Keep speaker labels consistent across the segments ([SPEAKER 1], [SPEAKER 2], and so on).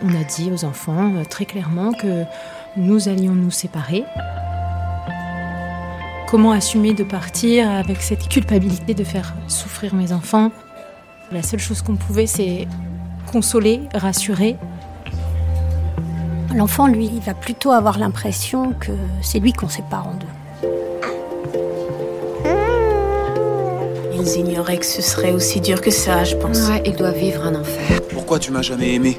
[SPEAKER 1] On a dit aux enfants euh, très clairement que nous allions nous séparer. Comment assumer de partir avec cette culpabilité de faire souffrir mes enfants? La seule chose qu'on pouvait, c'est consoler, rassurer.
[SPEAKER 2] L'enfant, lui, il va plutôt avoir l'impression que c'est lui qu'on sépare en deux.
[SPEAKER 3] Ils ignoraient que ce serait aussi dur que ça, je pense.
[SPEAKER 4] Ouais, il doit vivre un enfer.
[SPEAKER 5] Pourquoi tu m'as jamais aimé?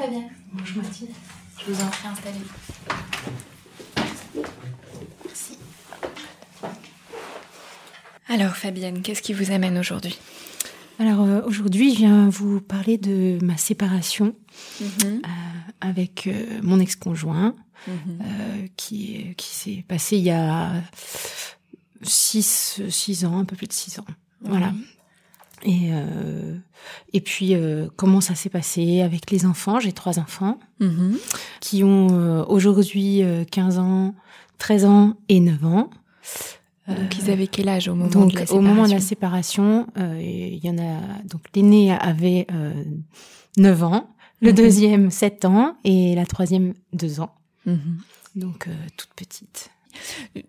[SPEAKER 6] Fabien. Bonjour Mathilde. Je vous en prie, installez. Merci. Alors Fabienne, qu'est-ce qui vous amène aujourd'hui?
[SPEAKER 1] Alors euh, aujourd'hui, je viens vous parler de ma séparation
[SPEAKER 6] Mhm.
[SPEAKER 1] euh, avec euh, mon ex-conjoint euh, qui, qui s'est passé il y a six, six ans, un peu plus de six ans. Voilà. Et, euh, et puis, euh, comment ça s'est passé avec les enfants? J'ai trois enfants
[SPEAKER 6] Mhm.
[SPEAKER 1] qui ont euh, aujourd'hui euh, 15 ans, 13 ans et 9 ans.
[SPEAKER 6] Donc ils avaient quel âge au moment
[SPEAKER 1] Donc,
[SPEAKER 6] de la
[SPEAKER 1] au
[SPEAKER 6] séparation
[SPEAKER 1] moment de la séparation, euh, il y en a. Donc, l'aîné avait euh, 9 ans, le
[SPEAKER 6] Mhm.
[SPEAKER 1] deuxième 7 ans et la troisième 2 ans.
[SPEAKER 6] Mhm.
[SPEAKER 1] Donc, euh, toute petite.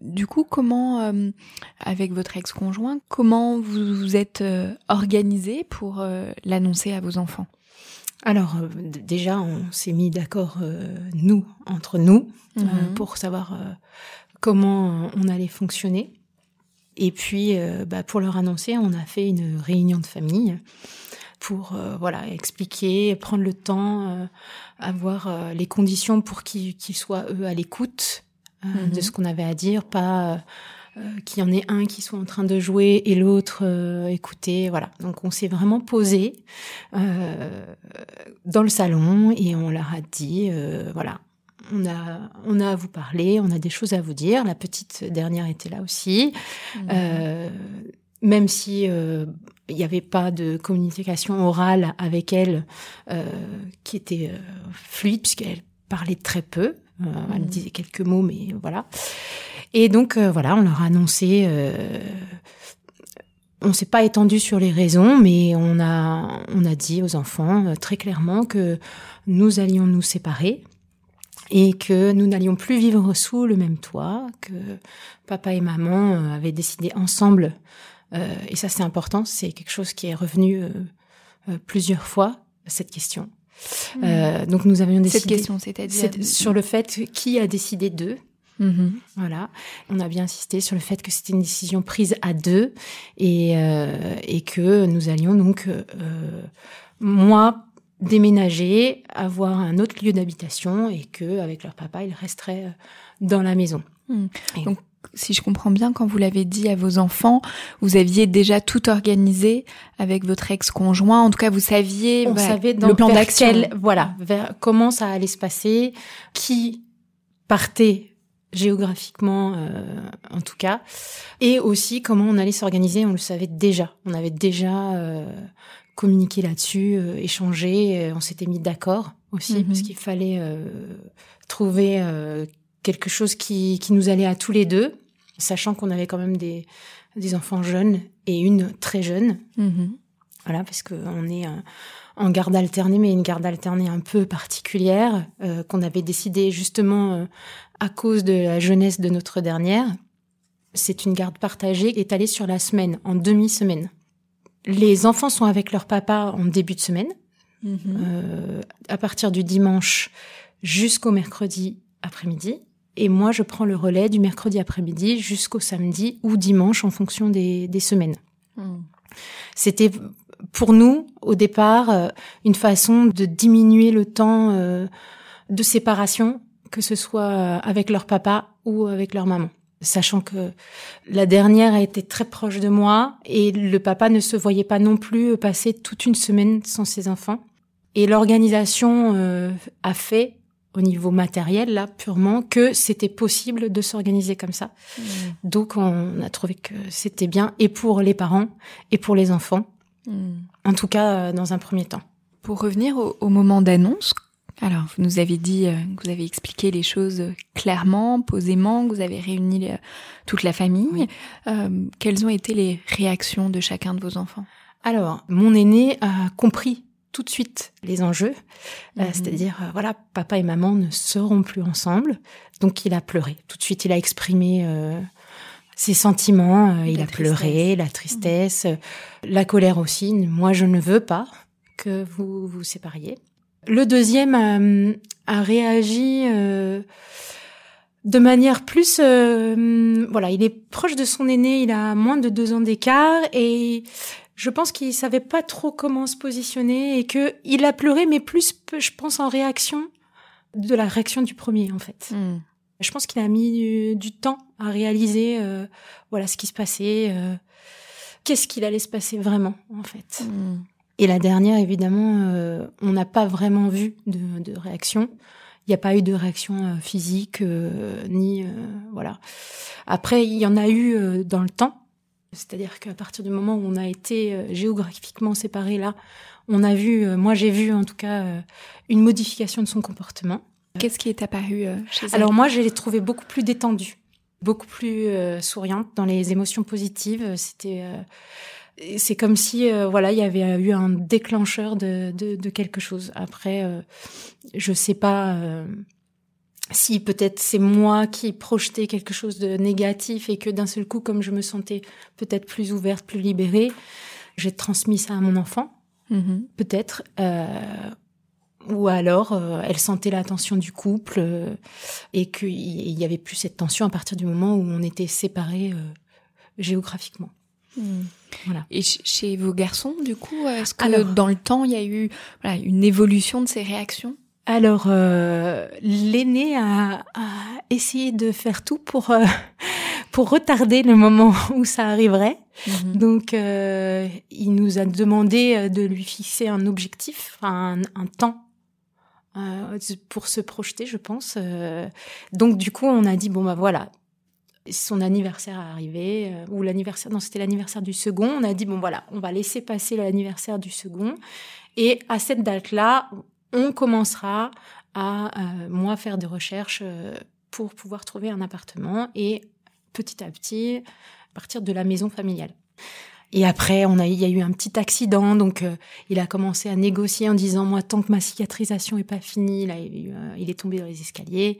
[SPEAKER 6] Du coup, comment, euh, avec votre ex-conjoint, comment vous vous êtes euh, organisé pour euh, l'annoncer à vos enfants?
[SPEAKER 1] Alors, euh, déjà, on s'est mis d'accord, nous, entre nous,
[SPEAKER 6] Mhm.
[SPEAKER 1] pour savoir comment on allait fonctionner. Et puis, bah, pour leur annoncer, on a fait une réunion de famille pour euh, voilà expliquer, prendre le temps, euh, avoir euh, les conditions pour qu'ils qu'ils soient eux à l'écoute euh,
[SPEAKER 6] Mhm.
[SPEAKER 1] de ce qu'on avait à dire, pas euh, qu'il y en ait un qui soit en train de jouer et l'autre euh, écouter. Voilà. Donc on s'est vraiment posé euh, dans le salon et on leur a dit euh, voilà. On a, on a à vous parler, on a des choses à vous dire. La petite dernière était là aussi. Euh, même si euh, il n'y avait pas de communication orale avec elle euh, qui était euh, fluide puisqu'elle parlait très peu. Euh, Elle
[SPEAKER 6] Mhm.
[SPEAKER 1] disait quelques mots, mais voilà. Et donc euh, voilà, on leur a annoncé. Euh, on s'est pas étendu sur les raisons, mais on a on a dit aux enfants euh, très clairement que nous allions nous séparer et que nous n'allions plus vivre sous le même toit, que papa et maman avaient décidé ensemble, et ça c'est important, c'est quelque chose qui est revenu plusieurs fois, cette question. Euh, donc nous avions décidé
[SPEAKER 6] Cette question, c'est-à-dire
[SPEAKER 1] c'est sur le fait qui a décidé d'eux.
[SPEAKER 6] Mhm.
[SPEAKER 1] Voilà, on a bien insisté sur le fait que c'était une décision prise à deux et, euh, et que nous allions donc, euh, moi, déménager, avoir un autre lieu d'habitation et que avec leur papa, ils resteraient dans la maison.
[SPEAKER 6] Donc, si je comprends bien, quand vous l'avez dit à vos enfants, vous aviez déjà tout organisé avec votre ex-conjoint. En tout cas, vous saviez
[SPEAKER 1] on
[SPEAKER 6] bah,
[SPEAKER 1] savait dans
[SPEAKER 6] le plan d'action.
[SPEAKER 1] voilà, vers comment ça allait se passer, qui partait géographiquement euh, en tout cas, et aussi comment on allait s'organiser, on le savait déjà. On avait déjà euh, communiqué là-dessus, euh, échangé, on s'était mis d'accord aussi,
[SPEAKER 6] Mhm.
[SPEAKER 1] parce qu'il fallait trouver quelque chose qui, qui nous allait à tous les deux, sachant qu'on avait quand même des, des enfants jeunes et une très jeune.
[SPEAKER 6] Mhm.
[SPEAKER 1] Voilà, parce qu'on est euh, en garde alternée, mais une garde alternée un peu particulière, euh, qu'on avait décidé justement euh, à cause de la jeunesse de notre dernière. C'est une garde partagée étalée sur la semaine, en demi-semaine. Les enfants sont avec leur papa en début de semaine,
[SPEAKER 6] Mhm.
[SPEAKER 1] euh, à partir du dimanche jusqu'au mercredi après-midi. Et moi, je prends le relais du mercredi après-midi jusqu'au samedi ou dimanche en fonction des, des semaines.
[SPEAKER 6] Mhm.
[SPEAKER 1] C'était pour nous, au départ, euh, une façon de diminuer le temps euh, de séparation, que ce soit euh, avec leur papa ou avec leur maman. Sachant que la dernière a été très proche de moi et le papa ne se voyait pas non plus passer toute une semaine sans ses enfants. Et l'organisation euh, a fait, au niveau matériel, là, purement, que c'était possible de s'organiser comme ça. Donc, on a trouvé que c'était bien, et pour les parents, et pour les enfants.
[SPEAKER 6] Mhm.
[SPEAKER 1] En tout cas, euh, dans un premier temps.
[SPEAKER 6] Pour revenir au, au moment d'annonce, alors vous nous avez dit euh, que vous avez expliqué les choses clairement, posément, que vous avez réuni euh, toute la famille.
[SPEAKER 1] Oui.
[SPEAKER 6] Euh, quelles ont été les réactions de chacun de vos enfants?
[SPEAKER 1] Alors, mon aîné a compris tout de suite les enjeux, euh,
[SPEAKER 6] Mhm.
[SPEAKER 1] c'est-à-dire, euh, voilà, papa et maman ne seront plus ensemble. Donc, il a pleuré. Tout de suite, il a exprimé euh, ses sentiments. euh, il a pleuré, la tristesse, euh, la colère aussi. Moi, je ne veux pas que vous vous sépariez. Le deuxième euh, a réagi euh, de manière plus, euh, voilà, il est proche de son aîné, il a moins de deux ans d'écart et je pense qu'il savait pas trop comment se positionner et que il a pleuré, mais plus, je pense, en réaction de la réaction du premier, en fait.
[SPEAKER 6] Mhm.
[SPEAKER 1] Je pense qu'il a mis du, du temps à réaliser, euh, voilà, ce qui se passait, euh, qu'est-ce qu'il allait se passer vraiment, en fait.
[SPEAKER 6] Mhm.
[SPEAKER 1] Et la dernière, évidemment, euh, on n'a pas vraiment vu de, de réaction. Il n'y a pas eu de réaction euh, physique, euh, ni euh, voilà. Après, il y en a eu euh, dans le temps. C'est-à-dire qu'à partir du moment où on a été euh, géographiquement séparés, là, on a vu, euh, moi j'ai vu en tout cas euh, une modification de son comportement.
[SPEAKER 6] Qu'est-ce qui est apparu chez elle?
[SPEAKER 1] Alors moi, je l'ai trouvée beaucoup plus détendue, beaucoup plus souriante dans les émotions positives. C'était, euh, c'est comme si, euh, voilà, il y avait eu un déclencheur de, de, de quelque chose. Après, euh, je sais pas euh, si peut-être c'est moi qui projetais quelque chose de négatif et que d'un seul coup, comme je me sentais peut-être plus ouverte, plus libérée, j'ai transmis ça à mon enfant
[SPEAKER 6] Mhm.
[SPEAKER 1] peut-être. Euh, ou alors, euh, elle sentait la tension du couple euh, et qu'il y avait plus cette tension à partir du moment où on était séparés euh, géographiquement.
[SPEAKER 6] Mhm.
[SPEAKER 1] Voilà.
[SPEAKER 6] Et ch- chez vos garçons, du coup, est-ce que
[SPEAKER 1] Alors-
[SPEAKER 6] dans le temps, il y a eu voilà, une évolution de ces réactions?
[SPEAKER 1] Alors, euh, l'aîné a, a essayé de faire tout pour euh, pour retarder le moment où ça arriverait.
[SPEAKER 6] Mhm.
[SPEAKER 1] Donc, euh, il nous a demandé euh, de lui fixer un objectif, un, un temps euh, pour se projeter, je pense. Donc, du coup, on a dit bon bah voilà, son anniversaire est arrivé euh, ou l'anniversaire, non c'était l'anniversaire du second. On a dit bon voilà, on va laisser passer l'anniversaire du second et à cette date-là, on commencera à euh, moi faire des recherches euh, pour pouvoir trouver un appartement et petit à petit partir de la maison familiale. Et après, on a, il y a eu un petit accident, donc euh, il a commencé à négocier en disant moi tant que ma cicatrisation est pas finie, là, il, euh, il est tombé dans les escaliers.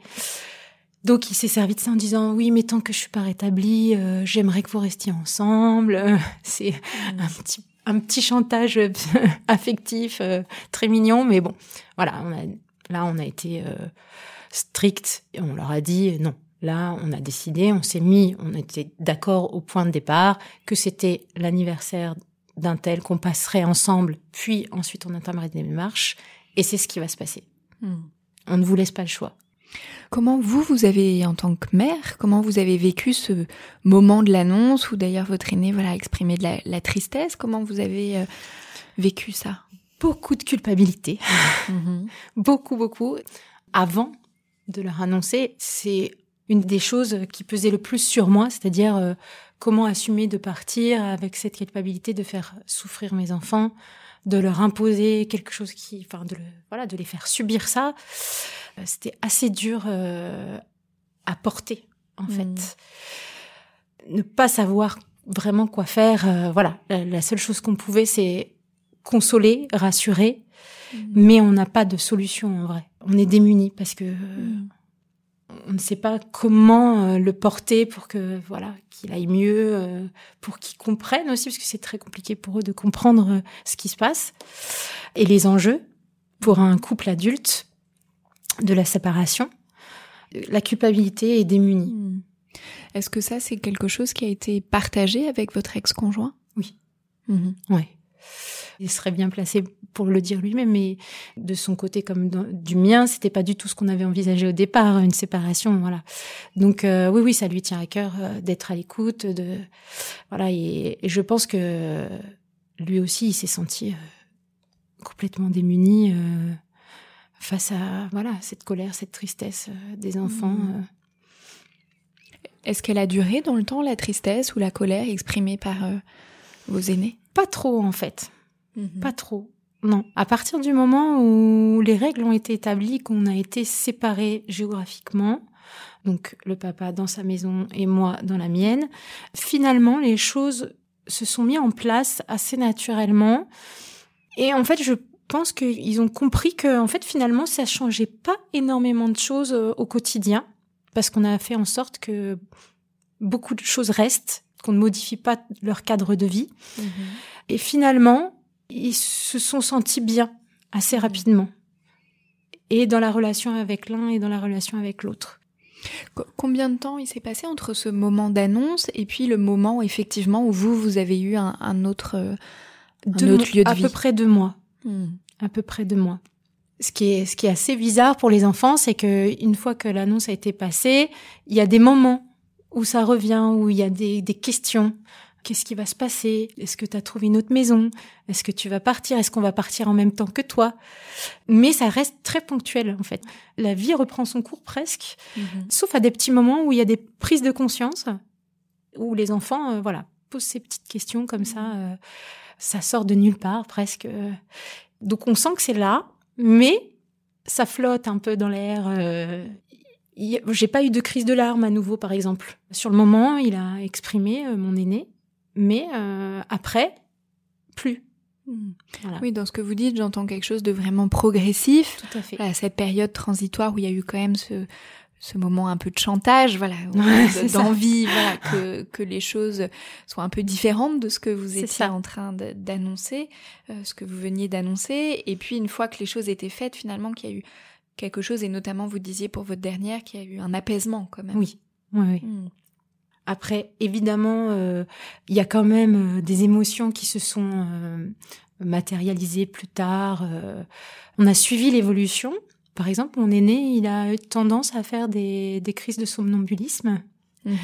[SPEAKER 1] Donc il s'est servi de ça en disant oui, mais tant que je suis pas rétablie, euh, j'aimerais que vous restiez ensemble. C'est un petit un petit chantage euh, affectif euh, très mignon, mais bon, voilà, on a, là on a été euh, strict, et on leur a dit non. Là, on a décidé, on s'est mis, on était d'accord au point de départ que c'était l'anniversaire d'un tel qu'on passerait ensemble, puis ensuite on entamerait des démarches, et c'est ce qui va se passer.
[SPEAKER 6] Mhm.
[SPEAKER 1] On ne vous laisse pas le choix.
[SPEAKER 6] Comment vous, vous avez, en tant que mère, comment vous avez vécu ce moment de l'annonce où d'ailleurs votre aîné voilà, a exprimé de la, la tristesse? Comment vous avez euh, vécu ça?
[SPEAKER 1] Beaucoup de culpabilité.
[SPEAKER 6] Mhm.
[SPEAKER 1] beaucoup, beaucoup. Avant de leur annoncer, c'est une des choses qui pesait le plus sur moi, c'est-à-dire euh, comment assumer de partir avec cette culpabilité de faire souffrir mes enfants, de leur imposer quelque chose qui, enfin, de, le, voilà, de les faire subir ça. Euh, c'était assez dur euh, à porter, en fait. Ne pas savoir vraiment quoi faire. voilà, la, seule chose qu'on pouvait, c'est consoler, rassurer, mais on n'a pas de solution en vrai. On est démunis parce que on ne sait pas comment euh, le porter pour que voilà qu'il aille mieux, euh, pour qu'ils comprennent aussi parce que c'est très compliqué pour eux de comprendre euh, ce qui se passe et les enjeux pour un couple adulte de la séparation. La culpabilité est démunie. Hmm.
[SPEAKER 6] Est-ce que ça c'est quelque chose qui a été partagé avec votre ex-conjoint?
[SPEAKER 1] Oui. Mmh. Ouais il serait bien placé pour le dire lui-même, mais de son côté comme du mien, c'était pas du tout ce qu'on avait envisagé au départ, une séparation, voilà. Donc euh, oui, oui, ça lui tient à cœur euh, d'être à l'écoute, de voilà, et, je pense que lui aussi, il s'est senti euh, complètement démuni face à voilà cette colère, cette tristesse des enfants. Mmh.
[SPEAKER 6] Est-ce qu'elle a duré dans le temps la tristesse ou la colère exprimée par vos aînés?
[SPEAKER 1] Pas trop en fait. Mhm. Pas trop. Non. À partir du moment où les règles ont été établies, qu'on a été séparés géographiquement, donc le papa dans sa maison et moi dans la mienne, finalement les choses se sont mises en place assez naturellement. Et en fait, je pense qu'ils ont compris que, en fait, finalement, ça changeait pas énormément de choses euh, au quotidien, parce qu'on a fait en sorte que beaucoup de choses restent, qu'on ne modifie pas leur cadre de vie. Mhm. Et finalement, ils se sont sentis bien assez rapidement. Et dans la relation avec l'un et dans la relation avec l'autre.
[SPEAKER 6] Combien de temps il s'est passé entre ce moment d'annonce et puis le moment effectivement où vous, vous avez eu un, autre, un autre lieu de
[SPEAKER 1] à
[SPEAKER 6] vie?
[SPEAKER 1] À peu près deux mois. Hmm. À peu près deux mois. Ce qui est, ce qui est assez bizarre pour les enfants, c'est que une fois que l'annonce a été passée, il y a des moments où ça revient, où il y a des, des questions, Qu'est-ce qui va se passer? Est-ce que tu as trouvé une autre maison? Est-ce que tu vas partir? Est-ce qu'on va partir en même temps que toi? Mais ça reste très ponctuel en fait. La vie reprend son cours presque, mhm. sauf à des petits moments où il y a des prises de conscience, où les enfants, euh, voilà, posent ces petites questions comme ça. Mhm. Euh, ça sort de nulle part presque. Donc on sent que c'est là, mais ça flotte un peu dans l'air. Euh, j'ai pas eu de crise de larmes à nouveau, par exemple. Sur le moment, il a exprimé, mon aîné, mais euh, après, plus.
[SPEAKER 6] Hmm. Oui, dans ce que vous dites, j'entends quelque chose de vraiment progressif.
[SPEAKER 1] Tout à fait.
[SPEAKER 6] cette période transitoire où il y a eu quand même ce, ce moment un peu de chantage, voilà, d'envie, voilà, que, que les choses soient un peu différentes de ce que vous étiez en train d'annoncer, euh, ce que vous veniez d'annoncer. Et puis, une fois que les choses étaient faites, finalement, qu'il y a eu quelque chose, et notamment, vous disiez pour votre dernière, qu'il y a eu un apaisement quand même.
[SPEAKER 1] Oui, oui, oui. Hmm. Après, évidemment, euh, il y a quand même euh, des émotions qui se sont euh, matérialisées plus tard. on a suivi l'évolution. Par exemple, mon aîné, il a eu tendance à faire des, des crises de somnambulisme. Mm-hmm.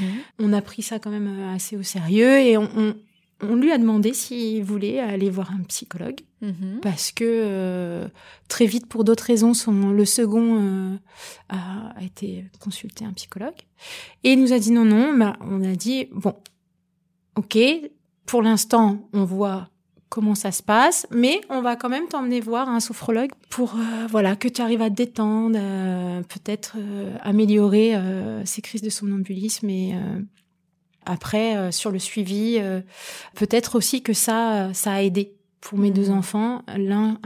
[SPEAKER 1] On a pris ça quand même assez au sérieux et on, on lui a demandé s'il voulait aller voir un psychologue mhm. parce que euh, très vite, pour d'autres raisons, son, le second euh, a, été consulté un psychologue et il nous a dit non, non. Bah, on a dit bon, ok, pour l'instant, on voit comment ça se passe, mais on va quand même t'emmener voir un sophrologue pour euh, voilà que tu arrives à te détendre, peut-être améliorer ces crises de somnambulisme et après, euh, sur le suivi, euh, peut-être aussi que ça, ça a aidé pour mes deux enfants. L'un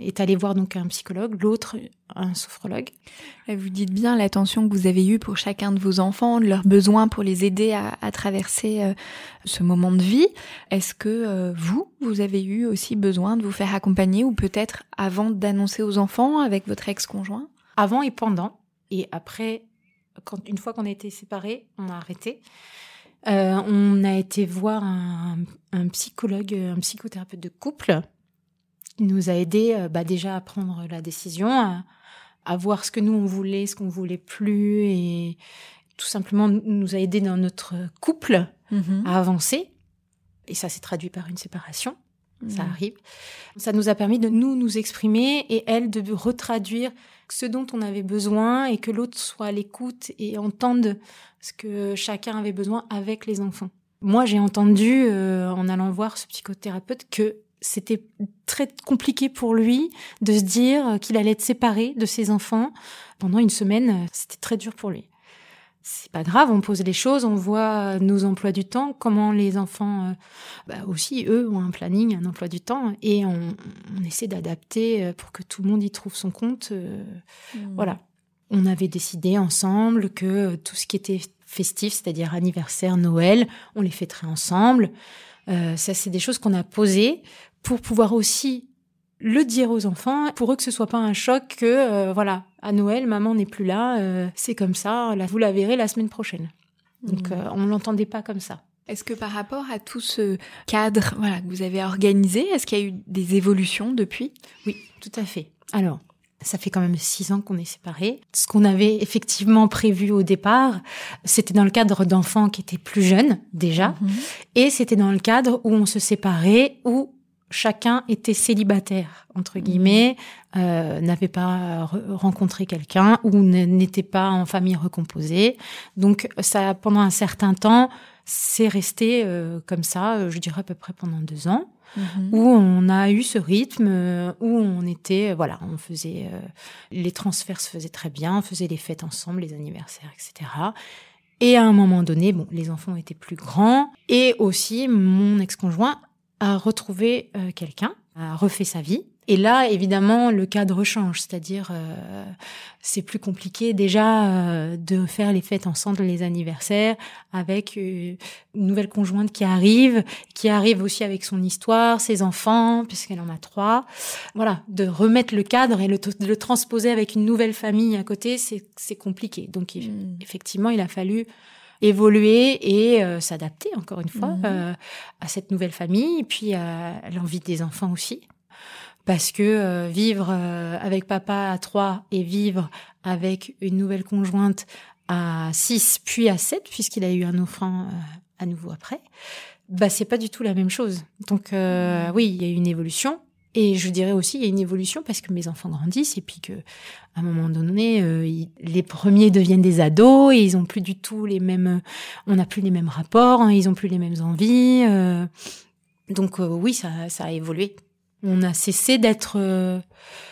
[SPEAKER 1] est allé voir donc un psychologue, l'autre un sophrologue.
[SPEAKER 6] Vous dites bien l'attention que vous avez eue pour chacun de vos enfants, leurs besoins pour les aider à, traverser euh, ce moment de vie. Est-ce que vous, vous avez eu aussi besoin de vous faire accompagner ou peut-être avant d'annoncer aux enfants avec votre ex-conjoint?
[SPEAKER 1] Avant et pendant. Et après, quand, une fois qu'on a été séparés, on a arrêté. Euh, on a été voir un, psychologue, un psychothérapeute de couple. Il nous a aidé euh, bah, déjà à prendre la décision, à, voir ce que nous on voulait, ce qu'on voulait plus, et tout simplement nous a aidé dans notre couple mm-hmm. à avancer. Et ça s'est traduit par une séparation. Ça
[SPEAKER 6] Mhm.
[SPEAKER 1] arrive. Ça nous a permis de nous nous exprimer et elle de retraduire ce dont on avait besoin et que l'autre soit à l'écoute et entende ce que chacun avait besoin avec les enfants. Moi, j'ai entendu euh, en allant voir ce psychothérapeute que c'était très compliqué pour lui de se dire qu'il allait être séparé de ses enfants pendant une semaine. C'était très dur pour lui. C'est pas grave, on pose les choses, on voit nos emplois du temps, comment les enfants euh, bah aussi, eux, ont un planning, un emploi du temps, et on, on essaie d'adapter euh, pour que tout le monde y trouve son compte. euh, Voilà. On avait décidé ensemble que tout ce qui était festif, c'est-à-dire anniversaire, Noël, on les fêterait ensemble. Euh, ça, c'est des choses qu'on a posées pour pouvoir aussi le dire aux enfants, pour eux que ce soit pas un choc que, euh, voilà, à Noël, maman n'est plus là, euh, c'est comme ça, là, vous la verrez la semaine prochaine. Donc,
[SPEAKER 6] Mhm.
[SPEAKER 1] euh, on l'entendait pas comme ça.
[SPEAKER 6] Est-ce que par rapport à tout ce cadre voilà, que vous avez organisé, est-ce qu'il y a eu des évolutions depuis?
[SPEAKER 1] Oui, tout à fait. Alors, ça fait quand même six ans qu'on est séparés. Ce qu'on avait effectivement prévu au départ, c'était dans le cadre d'enfants qui étaient plus jeunes déjà, et c'était dans le cadre où on se séparait, où chacun était célibataire entre guillemets, euh, n'avait pas re- rencontré quelqu'un ou n'était pas en famille recomposée. Donc ça, pendant un certain temps, c'est resté euh, comme ça, euh, je dirais à peu près pendant deux ans
[SPEAKER 6] Mhm.
[SPEAKER 1] où on a eu ce rythme euh, où on était euh, voilà on faisait euh, les transferts se faisaient très bien on faisait les fêtes ensemble les anniversaires etc et à un moment donné bon les enfants étaient plus grands et aussi mon ex-conjoint a retrouvé euh, quelqu'un a refait sa vie et là évidemment le cadre change c'est-à-dire euh, c'est plus compliqué déjà euh, de faire les fêtes ensemble les anniversaires avec euh, une nouvelle conjointe qui arrive qui arrive aussi avec son histoire, ses enfants, puisqu'elle en a trois. Voilà, de remettre le cadre et le, de le transposer avec une nouvelle famille à côté, c'est compliqué. Donc
[SPEAKER 6] Mm.
[SPEAKER 1] effectivement, il a fallu évoluer et euh, s'adapter encore une fois
[SPEAKER 6] Mhm.
[SPEAKER 1] euh, à cette nouvelle famille, et puis à l'envie des enfants aussi. Parce que euh, vivre euh, avec papa à trois et vivre avec une nouvelle conjointe à six, puis à sept, puisqu'il a eu un enfant euh, à nouveau après, bah c'est pas du tout la même chose. Donc euh, oui, il y a eu une évolution. Et je dirais aussi, il y a une évolution parce que mes enfants grandissent et puis que, à un moment donné, euh, les premiers deviennent des ados et ils ont plus du tout les mêmes, on n'a plus les mêmes rapports, hein, ils ont plus les mêmes envies. euh. donc euh, oui, ça, ça a évolué. On a cessé d'être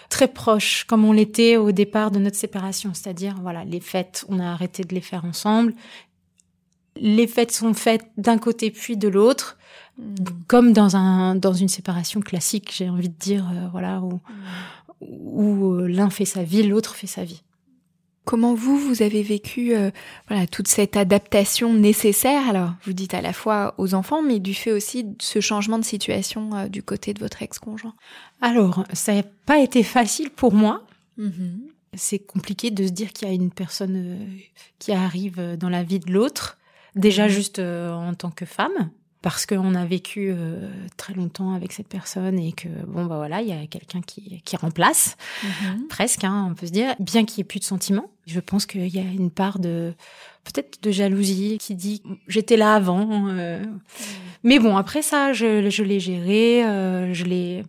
[SPEAKER 1] très proches comme on l'était au départ de notre séparation, c'est-à-dire voilà, les fêtes, on a arrêté de les faire ensemble. Les fêtes sont faites d'un côté puis de l'autre comme dans un dans une séparation classique, j'ai envie de dire, euh, voilà, où, où euh, l'un fait sa vie, l'autre fait sa vie.
[SPEAKER 6] Comment vous, vous avez vécu euh, voilà, toute cette adaptation nécessaire Alors, vous dites à la fois aux enfants, mais du fait aussi de ce changement de situation euh, du côté de votre ex-conjoint?
[SPEAKER 1] Alors, ça n'a pas été facile pour moi.
[SPEAKER 6] Mhm.
[SPEAKER 1] C'est compliqué de se dire qu'il y a une personne euh, qui arrive dans la vie de l'autre, déjà juste euh, en tant que femme, parce qu'on a vécu euh, très longtemps avec cette personne et que bon bah voilà, il y a quelqu'un qui qui remplace.
[SPEAKER 6] Mhm.
[SPEAKER 1] presque, hein, on peut se dire, bien qu'il n'y ait plus de sentiments. Je pense qu'il y a une part de peut-être de jalousie qui dit j'étais là avant. euh. Mais bon, après ça, je, je l'ai géré, euh, je l'ai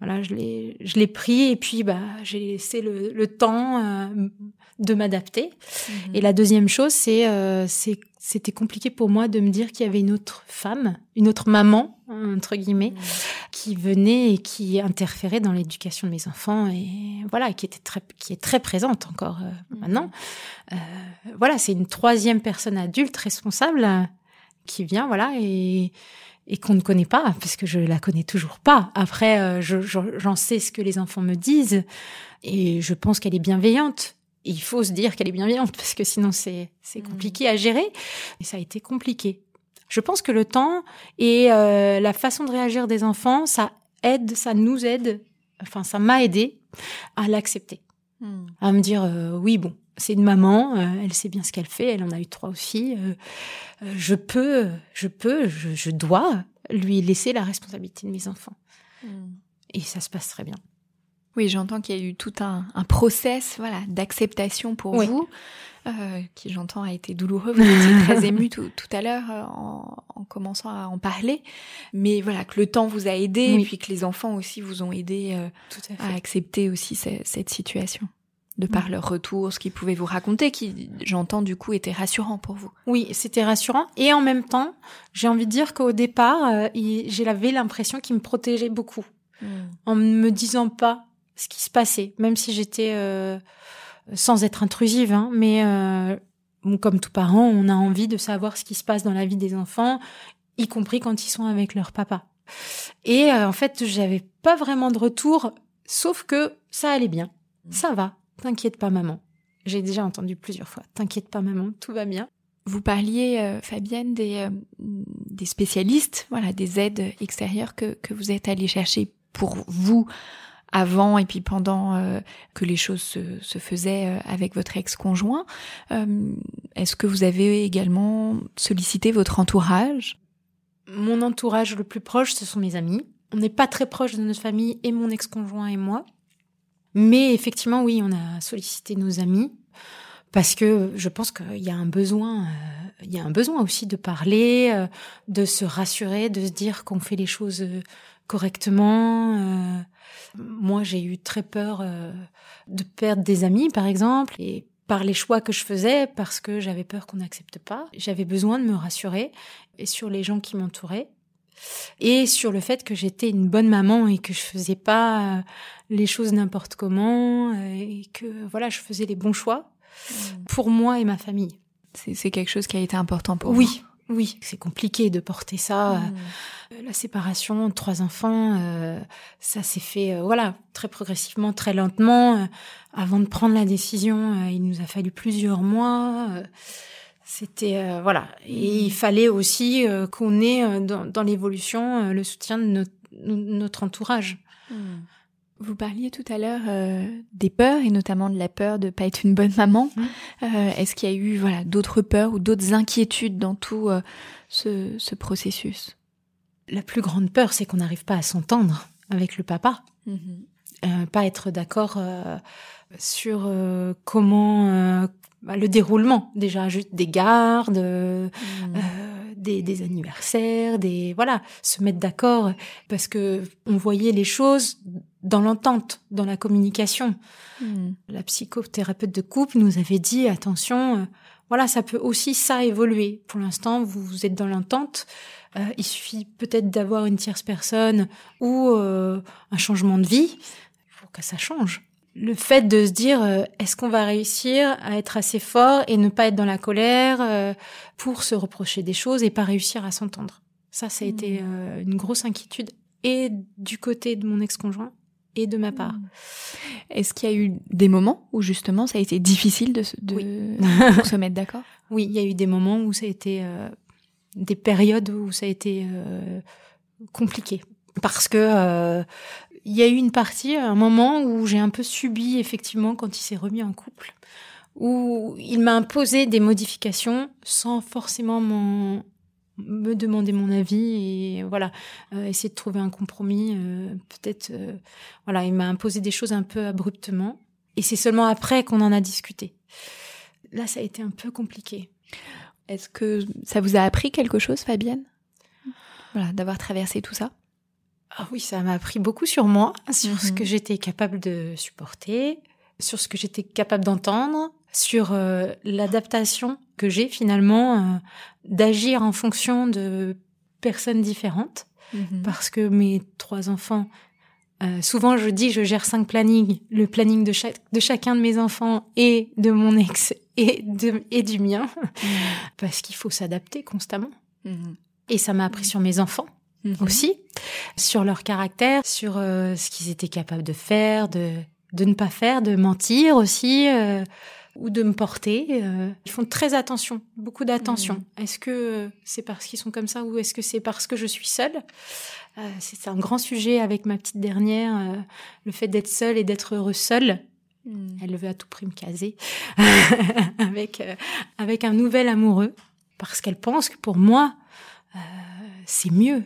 [SPEAKER 1] voilà, je l'ai je l'ai pris et puis bah j'ai laissé le, le temps euh, de m'adapter. Et la deuxième chose, c'est euh, c'est c'était compliqué pour moi de me dire qu'il y avait une autre femme, une autre maman entre guillemets, qui venait et qui interférait dans l'éducation de mes enfants et voilà, qui était très, qui est très présente encore euh, maintenant. Euh, voilà, c'est une troisième personne adulte responsable euh, qui vient, voilà, et et qu'on ne connaît pas parce que je la connais toujours pas. Après, euh, je- je- j'en sais ce que les enfants me disent et je pense qu'elle est bienveillante. Et il faut se dire qu'elle est bienveillante parce que sinon c'est c'est compliqué à gérer. Et ça a été compliqué. Je pense que le temps et euh, la façon de réagir des enfants, ça aide, ça nous aide. Enfin, ça m'a aidé à l'accepter,
[SPEAKER 6] Mhm.
[SPEAKER 1] à me dire euh, oui bon, c'est une maman, euh, elle sait bien ce qu'elle fait, elle en a eu trois aussi. je peux, je peux, je, je dois lui laisser la responsabilité de mes enfants.
[SPEAKER 6] Mhm.
[SPEAKER 1] Et ça se passe très bien.
[SPEAKER 6] Oui, j'entends qu'il y a eu tout un, un process voilà, d'acceptation pour vous, euh, qui j'entends a été douloureux. Vous étiez très ému tout, tout, à l'heure euh, en, en, commençant à en parler. Mais voilà, que le temps vous a aidé et puis que les enfants aussi vous ont aidé euh, à, à, accepter aussi cette, cette situation de par leur retour, ce qu'ils pouvaient vous raconter, qui, j'entends du coup, était rassurant pour vous.
[SPEAKER 1] Oui, c'était rassurant. Et en même temps, j'ai envie de dire qu'au départ, euh, j'avais l'impression qu'ils me protégeaient beaucoup. Mm. En me disant pas ce qui se passait, même si j'étais euh, sans être intrusive, hein, mais euh, comme tout parent, on a envie de savoir ce qui se passe dans la vie des enfants, y compris quand ils sont avec leur papa. Et euh, en fait, j'avais pas vraiment de retour, sauf que ça allait bien, mmh. ça va, t'inquiète pas maman. J'ai déjà entendu plusieurs fois, t'inquiète pas maman, tout va bien.
[SPEAKER 6] Vous parliez, euh, Fabienne, des, euh, des spécialistes, voilà, des aides extérieures que, que vous êtes allé chercher pour vous avant et puis pendant euh, que les choses se, se faisaient euh, avec votre ex-conjoint. Euh, Est-ce que vous avez également sollicité votre entourage?
[SPEAKER 1] Mon entourage le plus proche, ce sont mes amis. On n'est pas très proche de notre famille et mon ex-conjoint et moi. Mais effectivement, oui, on a sollicité nos amis parce que je pense qu'il y a un besoin, il y a un besoin aussi de parler, de se rassurer, de se dire qu'on fait les choses correctement. Euh, moi, j'ai eu très peur euh, de perdre des amis, par exemple, et par les choix que je faisais, parce que j'avais peur qu'on n'accepte pas. J'avais besoin de me rassurer et sur les gens qui m'entouraient et sur le fait que j'étais une bonne maman et que je faisais pas euh, les choses n'importe comment et que voilà, je faisais les bons choix mmh. pour moi et ma famille.
[SPEAKER 6] C'est quelque chose qui a été important pour
[SPEAKER 1] oui.
[SPEAKER 6] vous?
[SPEAKER 1] Oui, oui, c'est compliqué de porter ça. Mmh. Euh, la séparation, trois enfants, euh, ça s'est fait, euh, voilà, très progressivement, très lentement. Euh, avant de prendre la décision, euh, il nous a fallu plusieurs mois. C'était voilà, et il fallait aussi qu'on ait dans, dans l'évolution le soutien de notre, notre entourage.
[SPEAKER 6] Mmh. Vous parliez tout à l'heure euh, des peurs et notamment de la peur de pas être une bonne maman. Mmh. Euh, Est-ce qu'il y a eu voilà d'autres peurs ou d'autres inquiétudes dans tout euh, ce, ce, processus?
[SPEAKER 1] La plus grande peur, c'est qu'on n'arrive pas à s'entendre avec le papa, mmh. pas être d'accord sur comment bah, le déroulement déjà juste des gardes. Mmh des, des, anniversaires, des voilà, se mettre d'accord parce que on voyait les choses dans l'entente, dans la communication. Mmh. La psychothérapeute de couple nous avait dit attention, euh, voilà, ça peut aussi ça évoluer. Pour l'instant, vous, vous êtes dans l'entente. Euh, il suffit peut-être d'avoir une tierce personne ou euh, un changement de vie pour que ça change le fait de se dire euh, est-ce qu'on va réussir à être assez fort et ne pas être dans la colère euh, pour se reprocher des choses et pas réussir à s'entendre? Ça, ça a été mmh. euh, une grosse inquiétude et du côté de mon ex-conjoint et de ma part. Mmh.
[SPEAKER 6] Est-ce qu'il y a eu des moments où justement ça a été difficile de, de
[SPEAKER 1] oui.
[SPEAKER 6] pour se mettre d'accord?
[SPEAKER 1] Oui, il y a eu des moments où ça a été des périodes où ça a été compliqué parce que il y a eu une partie, un moment où j'ai un peu subi effectivement quand il s'est remis en couple, où il m'a imposé des modifications sans forcément me demander mon avis et voilà euh, essayer de trouver un compromis euh, peut-être euh, voilà il m'a imposé des choses un peu abruptement et c'est seulement après qu'on en a discuté. Là ça a été un peu compliqué.
[SPEAKER 6] Est-ce que ça vous a appris quelque chose Fabienne? Voilà d'avoir traversé tout ça?
[SPEAKER 1] Ah oui, ça m'a appris beaucoup sur moi, sur mm -hmm. ce que j'étais capable de supporter, sur ce que j'étais capable d'entendre, sur euh, l'adaptation que j'ai finalement euh, d'agir en fonction de personnes différentes. Mm -hmm. Parce que mes trois enfants, euh, souvent je dis je gère cinq plannings, le planning de, chaque, de chacun de mes enfants et de mon ex et, de, et du mien, mm -hmm. parce qu'il faut s'adapter constamment. Et ça m'a appris sur mes enfants mmh. aussi, sur leur caractère, sur euh, ce qu'ils étaient capables de faire, de, de ne pas faire, de mentir aussi, euh, ou de me porter. Euh, ils font très attention, beaucoup d'attention. Mmh. Est-ce que c'est parce qu'ils sont comme ça ou est-ce que c'est parce que je suis seule? Euh, C'est un grand sujet avec ma petite dernière, euh, le fait d'être seule et d'être heureuse seule. Mmh. Elle veut à tout prix me caser avec euh, avec un nouvel amoureux parce qu'elle pense que pour moi c'est mieux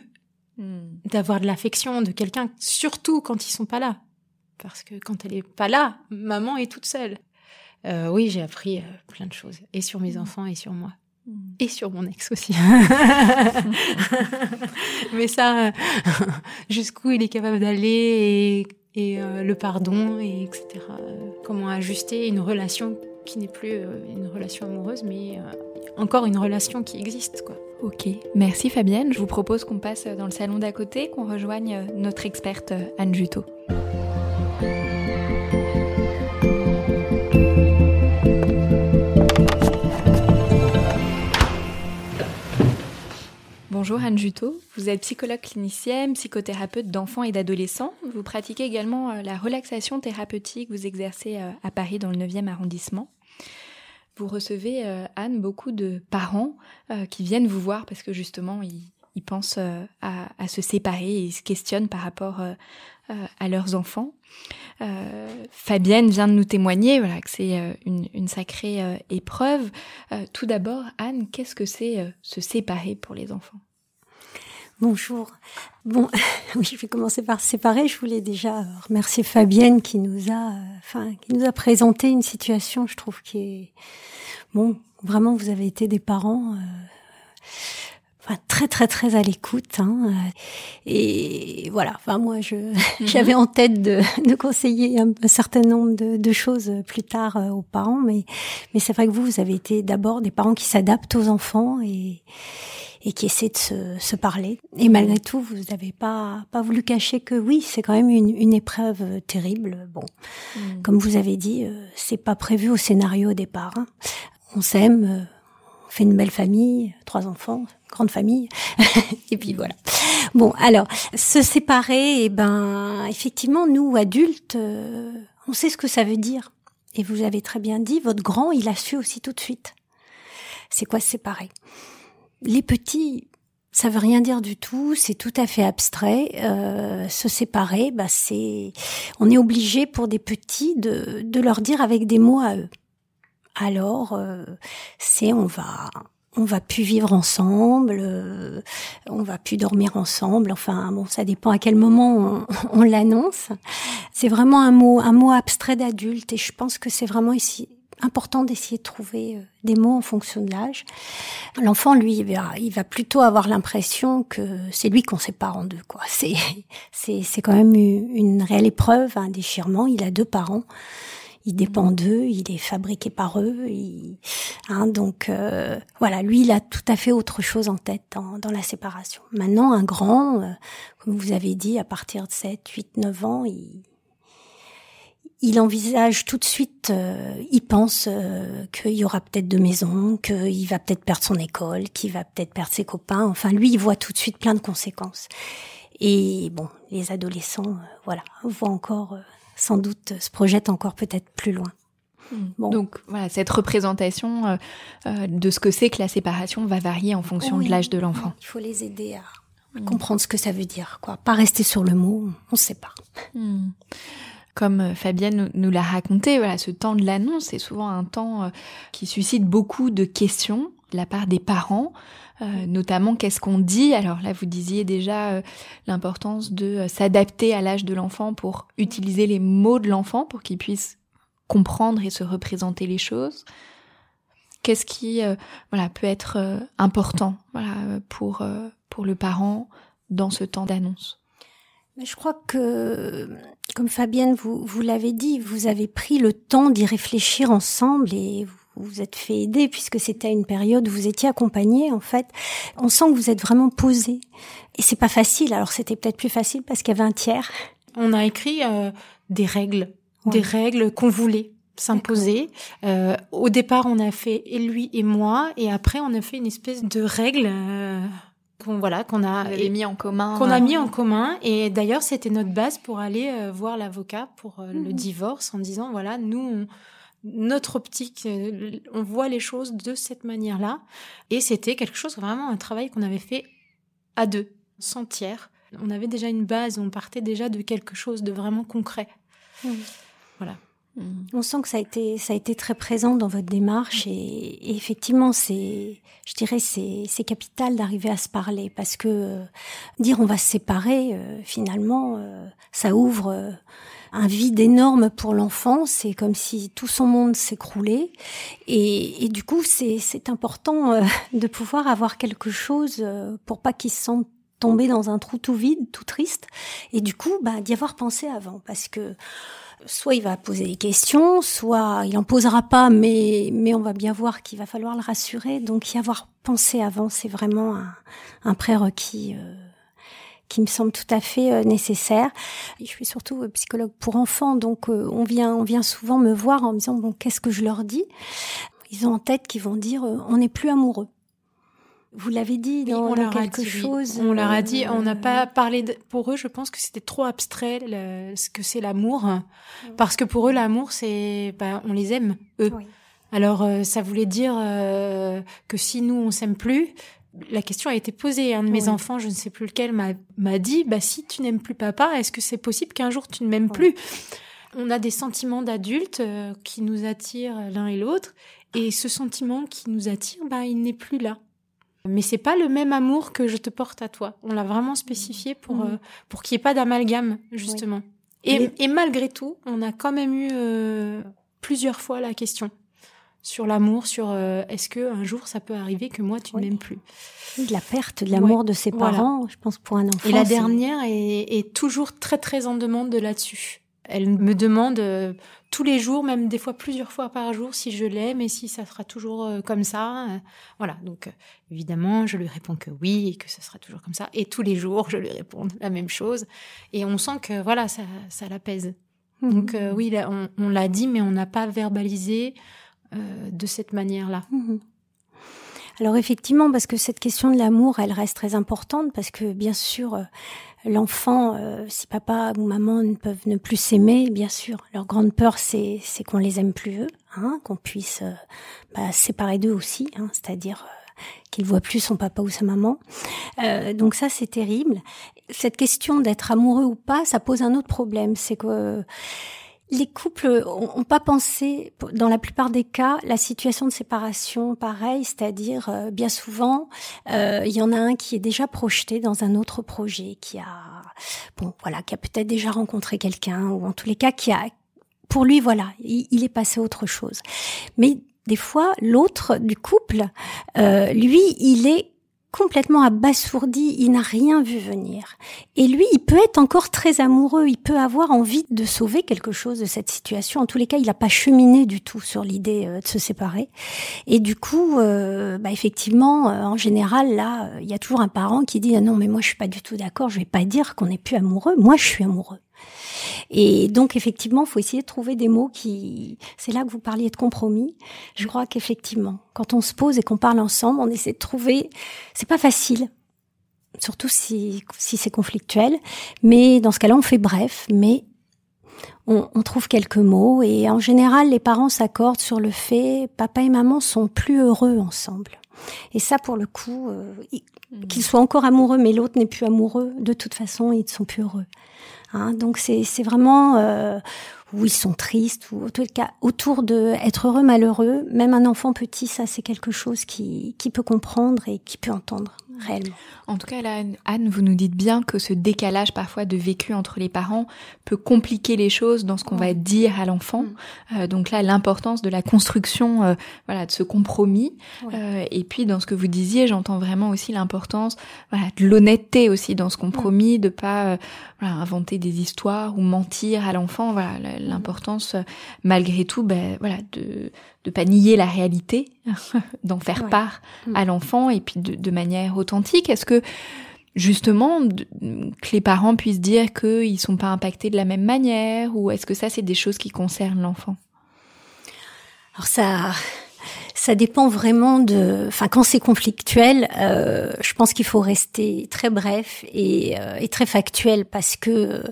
[SPEAKER 1] d'avoir de l'affection de quelqu'un, surtout quand ils sont pas là. parce que quand elle est pas là, maman est toute seule. Euh, oui, j'ai appris euh, plein de choses, et sur mes enfants et sur moi. Et sur mon ex aussi. Mais ça, jusqu'où il est capable d'aller et, et euh, le pardon, et etc. Comment ajuster une relation qui n'est plus euh, une relation amoureuse, mais euh, encore une relation qui existe, quoi.
[SPEAKER 6] Ok, merci Fabienne. Je vous propose qu'on passe dans le salon d'à côté, qu'on rejoigne notre experte Anne Juto. Bonjour Anne Juto, vous êtes psychologue clinicienne, psychothérapeute d'enfants et d'adolescents. Vous pratiquez également euh, la relaxation thérapeutique, vous exercez euh, à Paris dans le 9e arrondissement. Vous recevez, euh, Anne, beaucoup de parents qui viennent vous voir parce que justement, ils, pensent à, se séparer et ils se questionnent par rapport à leurs enfants. Fabienne vient de nous témoigner que c'est une, une, sacrée épreuve. tout d'abord, Anne, qu'est-ce que c'est se séparer pour les enfants?
[SPEAKER 2] Bonjour. Bon, oui, je vais commencer par séparer. Je voulais déjà remercier Fabienne qui nous a, enfin, qui nous a présenté une situation, je trouve, qui est, bon, vraiment, vous avez été des parents, euh, enfin, très, très, très à l'écoute, hein, et voilà. Enfin, moi, je, mhm. j'avais en tête de, de conseiller un, certain nombre de, de, choses plus tard euh, aux parents, mais, mais c'est vrai que vous, vous avez été d'abord des parents qui s'adaptent aux enfants et, et qui essaie de se, se parler. Et malgré tout, vous n'avez pas pas voulu cacher que oui, c'est quand même une, une épreuve terrible. Bon, mm. comme vous avez dit, euh, c'est pas prévu au scénario au départ. Hein. On s'aime, euh, on fait une belle famille, trois enfants, grande famille, et puis voilà. Bon, alors se séparer, eh ben effectivement, nous adultes, euh, on sait ce que ça veut dire. Et vous avez très bien dit, votre grand, il a su aussi tout de suite. C'est quoi se séparer? Les petits, ça veut rien dire du tout, c'est tout à fait abstrait. Euh, se séparer, bah c'est, on est obligé pour des petits de, de leur dire avec des mots à eux. Alors, euh, c'est on va, on va plus vivre ensemble, euh, on va plus dormir ensemble. Enfin, bon, ça dépend à quel moment on, on l'annonce. C'est vraiment un mot, un mot abstrait d'adulte, et je pense que c'est vraiment ici important d'essayer de trouver euh, des mots en fonction de l'âge. L'enfant, lui, il va, il va plutôt avoir l'impression que c'est lui qu'on sépare en deux. Quoi. C'est, c'est, c'est quand même une réelle épreuve, un déchirement. Il a deux parents. Il dépend mmh. d'eux, il est fabriqué par eux. Il, hein, donc euh, voilà, lui, il a tout à fait autre chose en tête dans, dans la séparation. Maintenant, un grand, euh, comme vous avez dit, à partir de 7, 8, 9 ans, il, il envisage tout de suite, euh, il pense euh, qu'il y aura peut-être deux maisons, qu'il va peut-être perdre son école, qu'il va peut-être perdre ses copains. Enfin, lui, il voit tout de suite plein de conséquences. Et bon, les adolescents, euh, voilà, voient encore, sans doute, se projettent encore peut-être plus loin.
[SPEAKER 6] Hmm. Bon. Donc voilà, cette représentation de ce que c'est que la séparation va varier en fonction de l'âge de l'enfant.
[SPEAKER 2] Il faut les aider à, hmm. comprendre ce que ça veut dire, quoi. Pas rester sur le mot, on ne sait pas.
[SPEAKER 6] Hmm comme euh, Fabienne nous l'a raconté, ce temps de l'annonce est souvent un temps euh, qui suscite beaucoup de questions de la part des parents, euh, notamment qu'est-ce qu'on dit? Alors là, vous disiez déjà l'importance de s'adapter à l'âge de l'enfant pour utiliser les mots de l'enfant pour qu'il puisse comprendre et se représenter les choses. Qu'est-ce qui voilà peut être important voilà pour pour le parent dans ce temps d'annonce?
[SPEAKER 2] Je crois que, comme Fabienne, vous, vous l'avez dit, vous avez pris le temps d'y réfléchir ensemble et vous vous êtes fait aider puisque c'était une période où vous étiez accompagné en fait. On sent que vous êtes vraiment posé et c'est pas facile. Alors c'était peut-être plus facile parce qu'il y avait un tiers.
[SPEAKER 1] On a écrit euh, des règles, des règles qu'on voulait s'imposer. Euh, au départ, on a fait et lui et moi, et après, on a fait une espèce de règle. Euh, qu'on voilà qu'on a
[SPEAKER 6] mis en commun
[SPEAKER 1] qu'on a mis en commun et d'ailleurs c'était notre base pour aller euh, voir l'avocat pour euh, le mhm. divorce en disant voilà nous notre optique euh, on voit les choses de cette manière-là et c'était quelque chose vraiment un travail qu'on avait fait à deux sans tiers on avait déjà une base on partait déjà de quelque chose de vraiment concret mhm. voilà.
[SPEAKER 2] On sent que ça a été ça a été très présent dans votre démarche et, effectivement c'est je dirais c'est c'est capital d'arriver à se parler parce que euh, dire on va se séparer euh, finalement euh, ça ouvre un vide énorme pour l'enfant. C'est comme si tout son monde s'écroulait et, et du coup c'est c'est important de pouvoir avoir quelque chose pour pas qu'il se sente tomber dans un trou tout vide tout triste et du coup bah d'y avoir pensé avant parce que soit il va poser des questions, soit il en posera pas, mais mais on va bien voir qu'il va falloir le rassurer. Donc y avoir pensé avant, c'est vraiment un, un prérequis euh, qui me semble tout à fait euh, nécessaire. Je suis surtout euh, psychologue pour enfants, donc on vient on vient souvent me voir en me disant bon qu'est-ce que je leur dis? Ils ont en tête qu'ils vont dire on n'est plus amoureux. Vous l'avez dit dans, quelque chose.
[SPEAKER 1] On leur a dit, on n'a pas parlé pour eux. Je pense que c'était trop abstrait ce que c'est l'amour, parce que pour eux l'amour c'est, bah, on les aime eux. Alors euh, ça voulait dire euh, que si nous on s'aime plus, la question a été posée. Un de mes enfants, je ne sais plus lequel, m'a dit, bah si tu n'aimes plus papa, est-ce que c'est possible qu'un jour tu ne m'aimes plus? On a des sentiments d'adultes euh, qui nous attirent l'un et l'autre, et ce sentiment qui nous attire, bah il n'est plus là. Mais c'est pas le même amour que je te porte à toi. On l'a vraiment spécifié pour mmh. euh, pour qu'il n'y ait pas d'amalgame justement. Et, et, malgré tout, on a quand même eu euh, plusieurs fois la question sur l'amour, sur euh, est-ce que un jour ça peut arriver que moi tu ne m'aimes plus?
[SPEAKER 2] la perte de l'amour de ses parents, je pense pour un enfant.
[SPEAKER 1] Et la dernière est, est, toujours très très en demande de là-dessus. Elle me demande tous les jours, même des fois plusieurs fois par jour, si je l'aime et si ça sera toujours euh, comme ça. Euh, voilà, donc euh, évidemment, je lui réponds que oui et que ça sera toujours comme ça. Et tous les jours, je lui réponds la même chose. Et on sent que voilà, ça, ça l'apaise. Mhm. Donc oui, on, l'a dit, mais on n'a pas verbalisé de cette manière-là.
[SPEAKER 2] Mhm. Alors effectivement, parce que cette question de l'amour, elle reste très importante, parce que bien sûr l'enfant, euh, si papa ou maman ne peuvent ne plus s'aimer, bien sûr, leur grande peur c'est c'est qu'on les aime plus eux, hein, qu'on puisse euh, bah, séparer d'eux aussi, hein, c'est-à-dire euh, qu'il voit plus son papa ou sa maman. donc ça c'est terrible. Cette question d'être amoureux ou pas, ça pose un autre problème, c'est que les couples ont pas pensé, dans la plupart des cas, la situation de séparation pareil, c'est-à-dire euh, bien souvent, euh, il y en a un qui est déjà projeté dans un autre projet, qui a, bon, voilà, qui a peut-être déjà rencontré quelqu'un, ou en tous les cas, qui a, pour lui, voilà, il, est passé à autre chose. Mais des fois, l'autre du couple, euh, lui, il est complètement abasourdi, il n'a rien vu venir. Et lui, il peut être encore très amoureux, il peut avoir envie de sauver quelque chose de cette situation. En tous les cas, il n'a pas cheminé du tout sur l'idée euh, de se séparer. Et du coup, euh, bah effectivement, euh, en général, là, il y a toujours un parent qui dit ah non, mais moi je suis pas du tout d'accord, je vais pas dire qu'on n'est plus amoureux. Moi, je suis amoureux. Et donc effectivement, il faut essayer de trouver des mots qui. C'est là que vous parliez de compromis. Je crois qu'effectivement, quand on se pose et qu'on parle ensemble, on essaie de trouver. C'est pas facile, surtout si si c'est conflictuel. Mais dans ce cas-là, on fait bref, mais on, on, trouve quelques mots et en général, les parents s'accordent sur le fait papa et maman sont plus heureux ensemble. Et ça, pour le coup, euh, mmh. qu'ils soient encore amoureux, mais l'autre n'est plus amoureux, de toute façon, ils ne sont plus heureux. Hein, donc c'est vraiment euh, où ils sont tristes ou en tout cas autour de être heureux malheureux. Même un enfant petit, ça c'est quelque chose qui qui peut comprendre et qui peut entendre réellement.
[SPEAKER 6] En tout cas, là, Anne, vous nous dites bien que ce décalage parfois de vécu entre les parents peut compliquer les choses dans ce qu'on va dire à l'enfant. Mm. Euh, donc là, l'importance de la construction, euh, voilà, de ce compromis. Euh, et puis dans ce que vous disiez, j'entends vraiment aussi l'importance, voilà, de l'honnêteté aussi dans ce compromis, mm. de pas voilà, inventer des histoires ou mentir à l'enfant. Voilà, l'importance malgré tout, ben voilà, de de pas nier la réalité, d'en faire part mm. à l'enfant et puis de, de manière authentique. Est-ce que justement que les parents puissent dire qu'ils sont pas impactés de la même manière ou est-ce que ça c'est des choses qui concernent l'enfant?
[SPEAKER 2] Alors ça ça dépend vraiment de enfin quand c'est conflictuel euh, je pense qu'il faut rester très bref et, euh, et très factuel parce que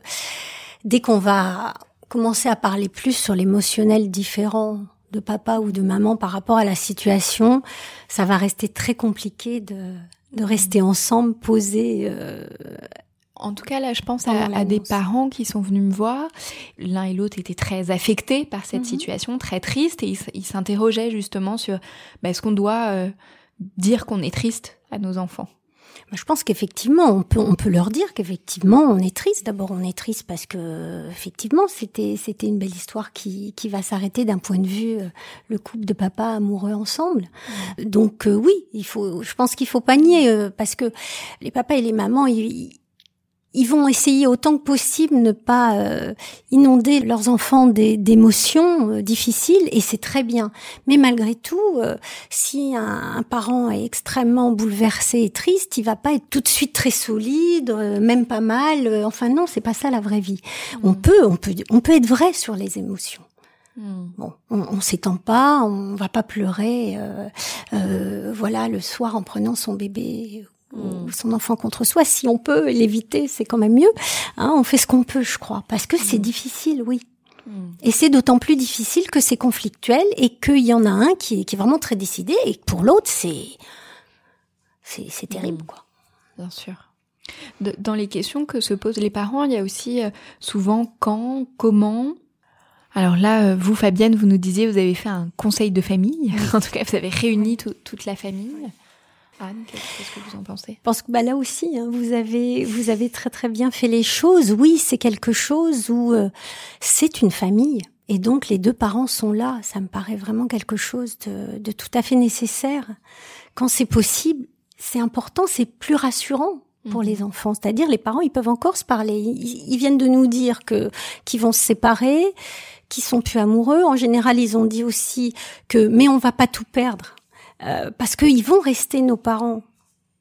[SPEAKER 2] dès qu'on va commencer à parler plus sur l'émotionnel différent de papa ou de maman par rapport à la situation, ça va rester très compliqué de, de rester ensemble, posés, euh,
[SPEAKER 6] En tout cas, là, je pense à, des parents qui sont venus me voir. L'un et l'autre étaient très affectés par cette mhm. situation, très tristes, et ils s'interrogeaient justement sur bah, est-ce qu'on doit euh, dire qu'on est triste à nos enfants?
[SPEAKER 2] Je pense qu'effectivement, on peut, on peut leur dire qu'effectivement, on est triste. D'abord, on est triste parce que, effectivement, c'était, c'était une belle histoire qui, qui va s'arrêter d'un point de vue euh, le couple de papa amoureux ensemble. Donc, euh, oui, il faut, je pense qu'il faut pas nier parce que les papas et les mamans, ils, ils vont essayer autant que possible ne pas euh, inonder leurs enfants d'émotions euh, difficiles et c'est très bien. Mais malgré tout, euh, si un, parent est extrêmement bouleversé et triste, il va pas être tout de suite très solide, même pas mal. enfin non, c'est pas ça la vraie vie. Mmh. On peut, on peut, on peut être vrai sur les émotions. Mmh. Bon, on, on s'étend pas, on va pas pleurer, voilà, le soir en prenant son bébé mm. son enfant contre soi. Si on peut l'éviter, c'est quand même mieux. Hein, on fait ce qu'on peut, je crois, parce que c'est mm. difficile, oui. Mm. Et c'est d'autant plus difficile que c'est conflictuel et qu'il y en a un qui est, qui est vraiment très décidé et pour l'autre, c'est c'est terrible, quoi.
[SPEAKER 6] Bien sûr. dans les questions que se posent les parents, il y a aussi euh, souvent quand, comment. Alors là, euh, vous, Fabienne, vous nous disiez, vous avez fait un conseil de famille. en tout cas, vous avez réuni toute la famille. Anne, qu'est-ce que vous en pensez?
[SPEAKER 2] Je pense que bah, là aussi, hein, vous avez vous avez très très bien fait les choses. Oui, c'est quelque chose où euh, c'est une famille. Et donc les deux parents sont là. Ça me paraît vraiment quelque chose de, de tout à fait nécessaire. Quand c'est possible, c'est important, c'est plus rassurant pour les mhm. enfants. C'est-à-dire les parents, ils peuvent encore se parler. Ils, ils viennent de nous dire que qu'ils vont se séparer, qu'ils sont plus amoureux. En général, ils ont dit aussi que mais on va pas tout perdre. Euh, parce qu'ils vont rester nos parents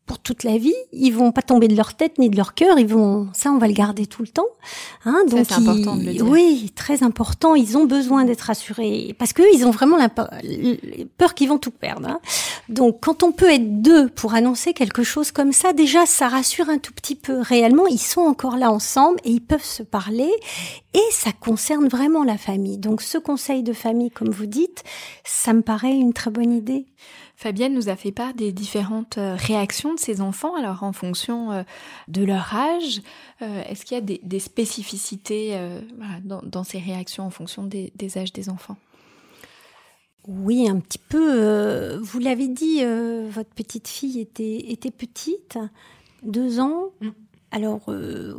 [SPEAKER 2] pour toute la vie. Ils vont pas tomber de leur tête ni de leur cœur. Ils vont, ça, on va le garder tout le temps.
[SPEAKER 6] Hein, donc, c'est important de le dire.
[SPEAKER 2] oui, très important. Ils ont besoin d'être rassurés parce que ils ont vraiment la peur qu'ils vont tout perdre. Hein. Donc, quand on peut être deux pour annoncer quelque chose comme ça, déjà, ça rassure un tout petit peu. Réellement, ils sont encore là ensemble et ils peuvent se parler et ça concerne vraiment la famille. Donc, ce conseil de famille, comme vous dites, ça me paraît une très bonne idée.
[SPEAKER 6] Fabienne nous a fait part des différentes euh, réactions de ses enfants, alors en fonction euh, de leur âge. Euh, est-ce qu'il y a des, spécificités dans, ces réactions en fonction des, âges des enfants?
[SPEAKER 2] Oui, un petit peu. vous l'avez dit, votre petite fille était, était petite, deux ans. Mm. Alors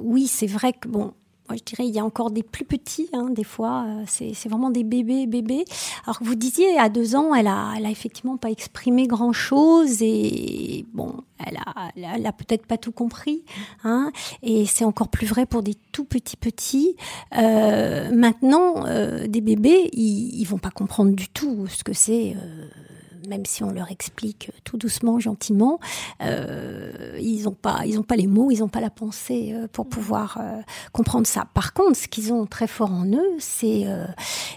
[SPEAKER 2] oui, c'est vrai que bon, moi, je dirais, il y a encore des plus petits, hein, des fois. Euh, c'est, c'est vraiment des bébés, bébés. Alors que vous disiez, à deux ans, elle a, elle a effectivement pas exprimé grand chose et bon, elle a, elle a, peut-être pas tout compris. Hein, et c'est encore plus vrai pour des tout petits petits. Euh, maintenant, euh, des bébés, ils, ils vont pas comprendre du tout ce que c'est. Euh, même si on leur explique tout doucement, gentiment, euh, ils n'ont pas, ils ont pas les mots, ils n'ont pas la pensée euh, pour pouvoir euh, comprendre ça. Par contre, ce qu'ils ont très fort en eux, c'est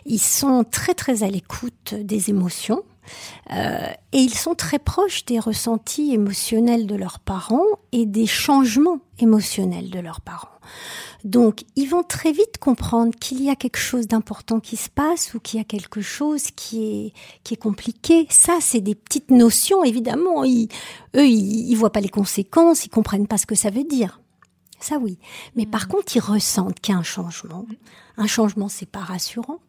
[SPEAKER 2] ils sont très très à l'écoute des émotions. et ils sont très proches des ressentis émotionnels de leurs parents et des changements émotionnels de leurs parents. Donc, ils vont très vite comprendre qu'il y a quelque chose d'important qui se passe ou qu'il y a quelque chose qui est qui est compliqué. Ça, c'est des petites notions. Évidemment, ils, eux, ils, ils voient pas les conséquences, ils comprennent pas ce que ça veut dire. Ça, oui. Mais par mmh. contre, ils ressentent qu'il y a un changement. Un changement, c'est pas rassurant.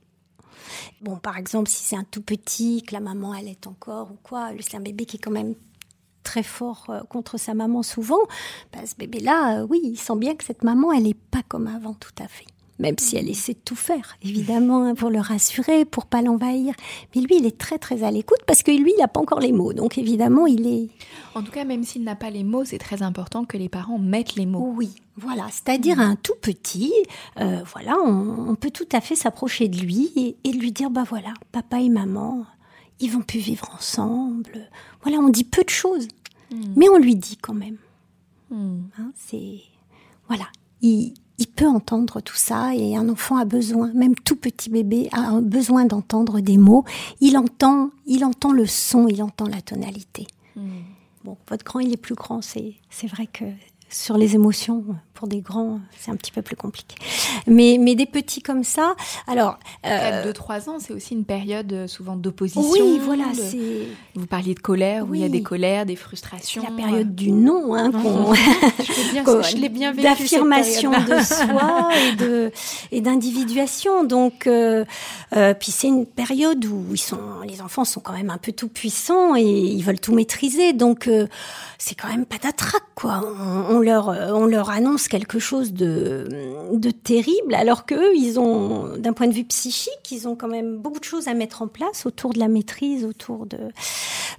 [SPEAKER 2] Bon, par exemple, si c'est un tout petit, que la maman elle est encore ou quoi, c'est un bébé qui est quand même très fort euh, contre sa maman souvent, bah, ce bébé-là, euh, oui, il sent bien que cette maman, elle n'est pas comme avant tout à fait. Même si elle essaie de tout faire, évidemment, hein, pour le rassurer, pour pas l'envahir. Mais lui, il est très très à l'écoute parce que lui, il n'a pas encore les mots. Donc évidemment, il est.
[SPEAKER 6] En tout cas, même s'il n'a pas les mots, c'est très important que les parents mettent les mots.
[SPEAKER 2] Oui, voilà. C'est-à-dire un tout petit, euh, voilà, on, peut tout à fait s'approcher de lui et, et lui dire, bah voilà, papa et maman, ils vont plus vivre ensemble. Voilà, on dit peu de choses, hmm. mais on lui dit quand même. Hmm. Hein, c'est voilà, il, peut entendre tout ça et un enfant a besoin, même tout petit bébé a besoin d'entendre des mots. Il entend, il entend le son, il entend la tonalité. Hmm. Bon, votre grand, il est plus grand, c'est c'est vrai que sur les émotions. Pour des grands, c'est un petit peu plus compliqué. Mais, mais des petits comme ça, alors...
[SPEAKER 6] Euh, 2-3 ans, c'est aussi une période euh, souvent d'opposition.
[SPEAKER 2] Oui, voilà.
[SPEAKER 6] c'est Vous parliez de colère, où il y a des colères, des frustrations.
[SPEAKER 2] La période du non, hein,
[SPEAKER 1] je l'ai bien vécu.
[SPEAKER 2] D'affirmation de soi et de et d'individuation. Donc, euh, euh, puis c'est une période où ils sont, les enfants sont quand même un peu tout puissants et ils veulent tout maîtriser. Donc, euh, c'est quand même pas d'attraque, quoi. On, leur, on leur annonce quelque chose de, de terrible, alors qu'eux, ils ont, d'un point de vue psychique, ils ont quand même beaucoup de choses à mettre en place autour de la maîtrise, autour de.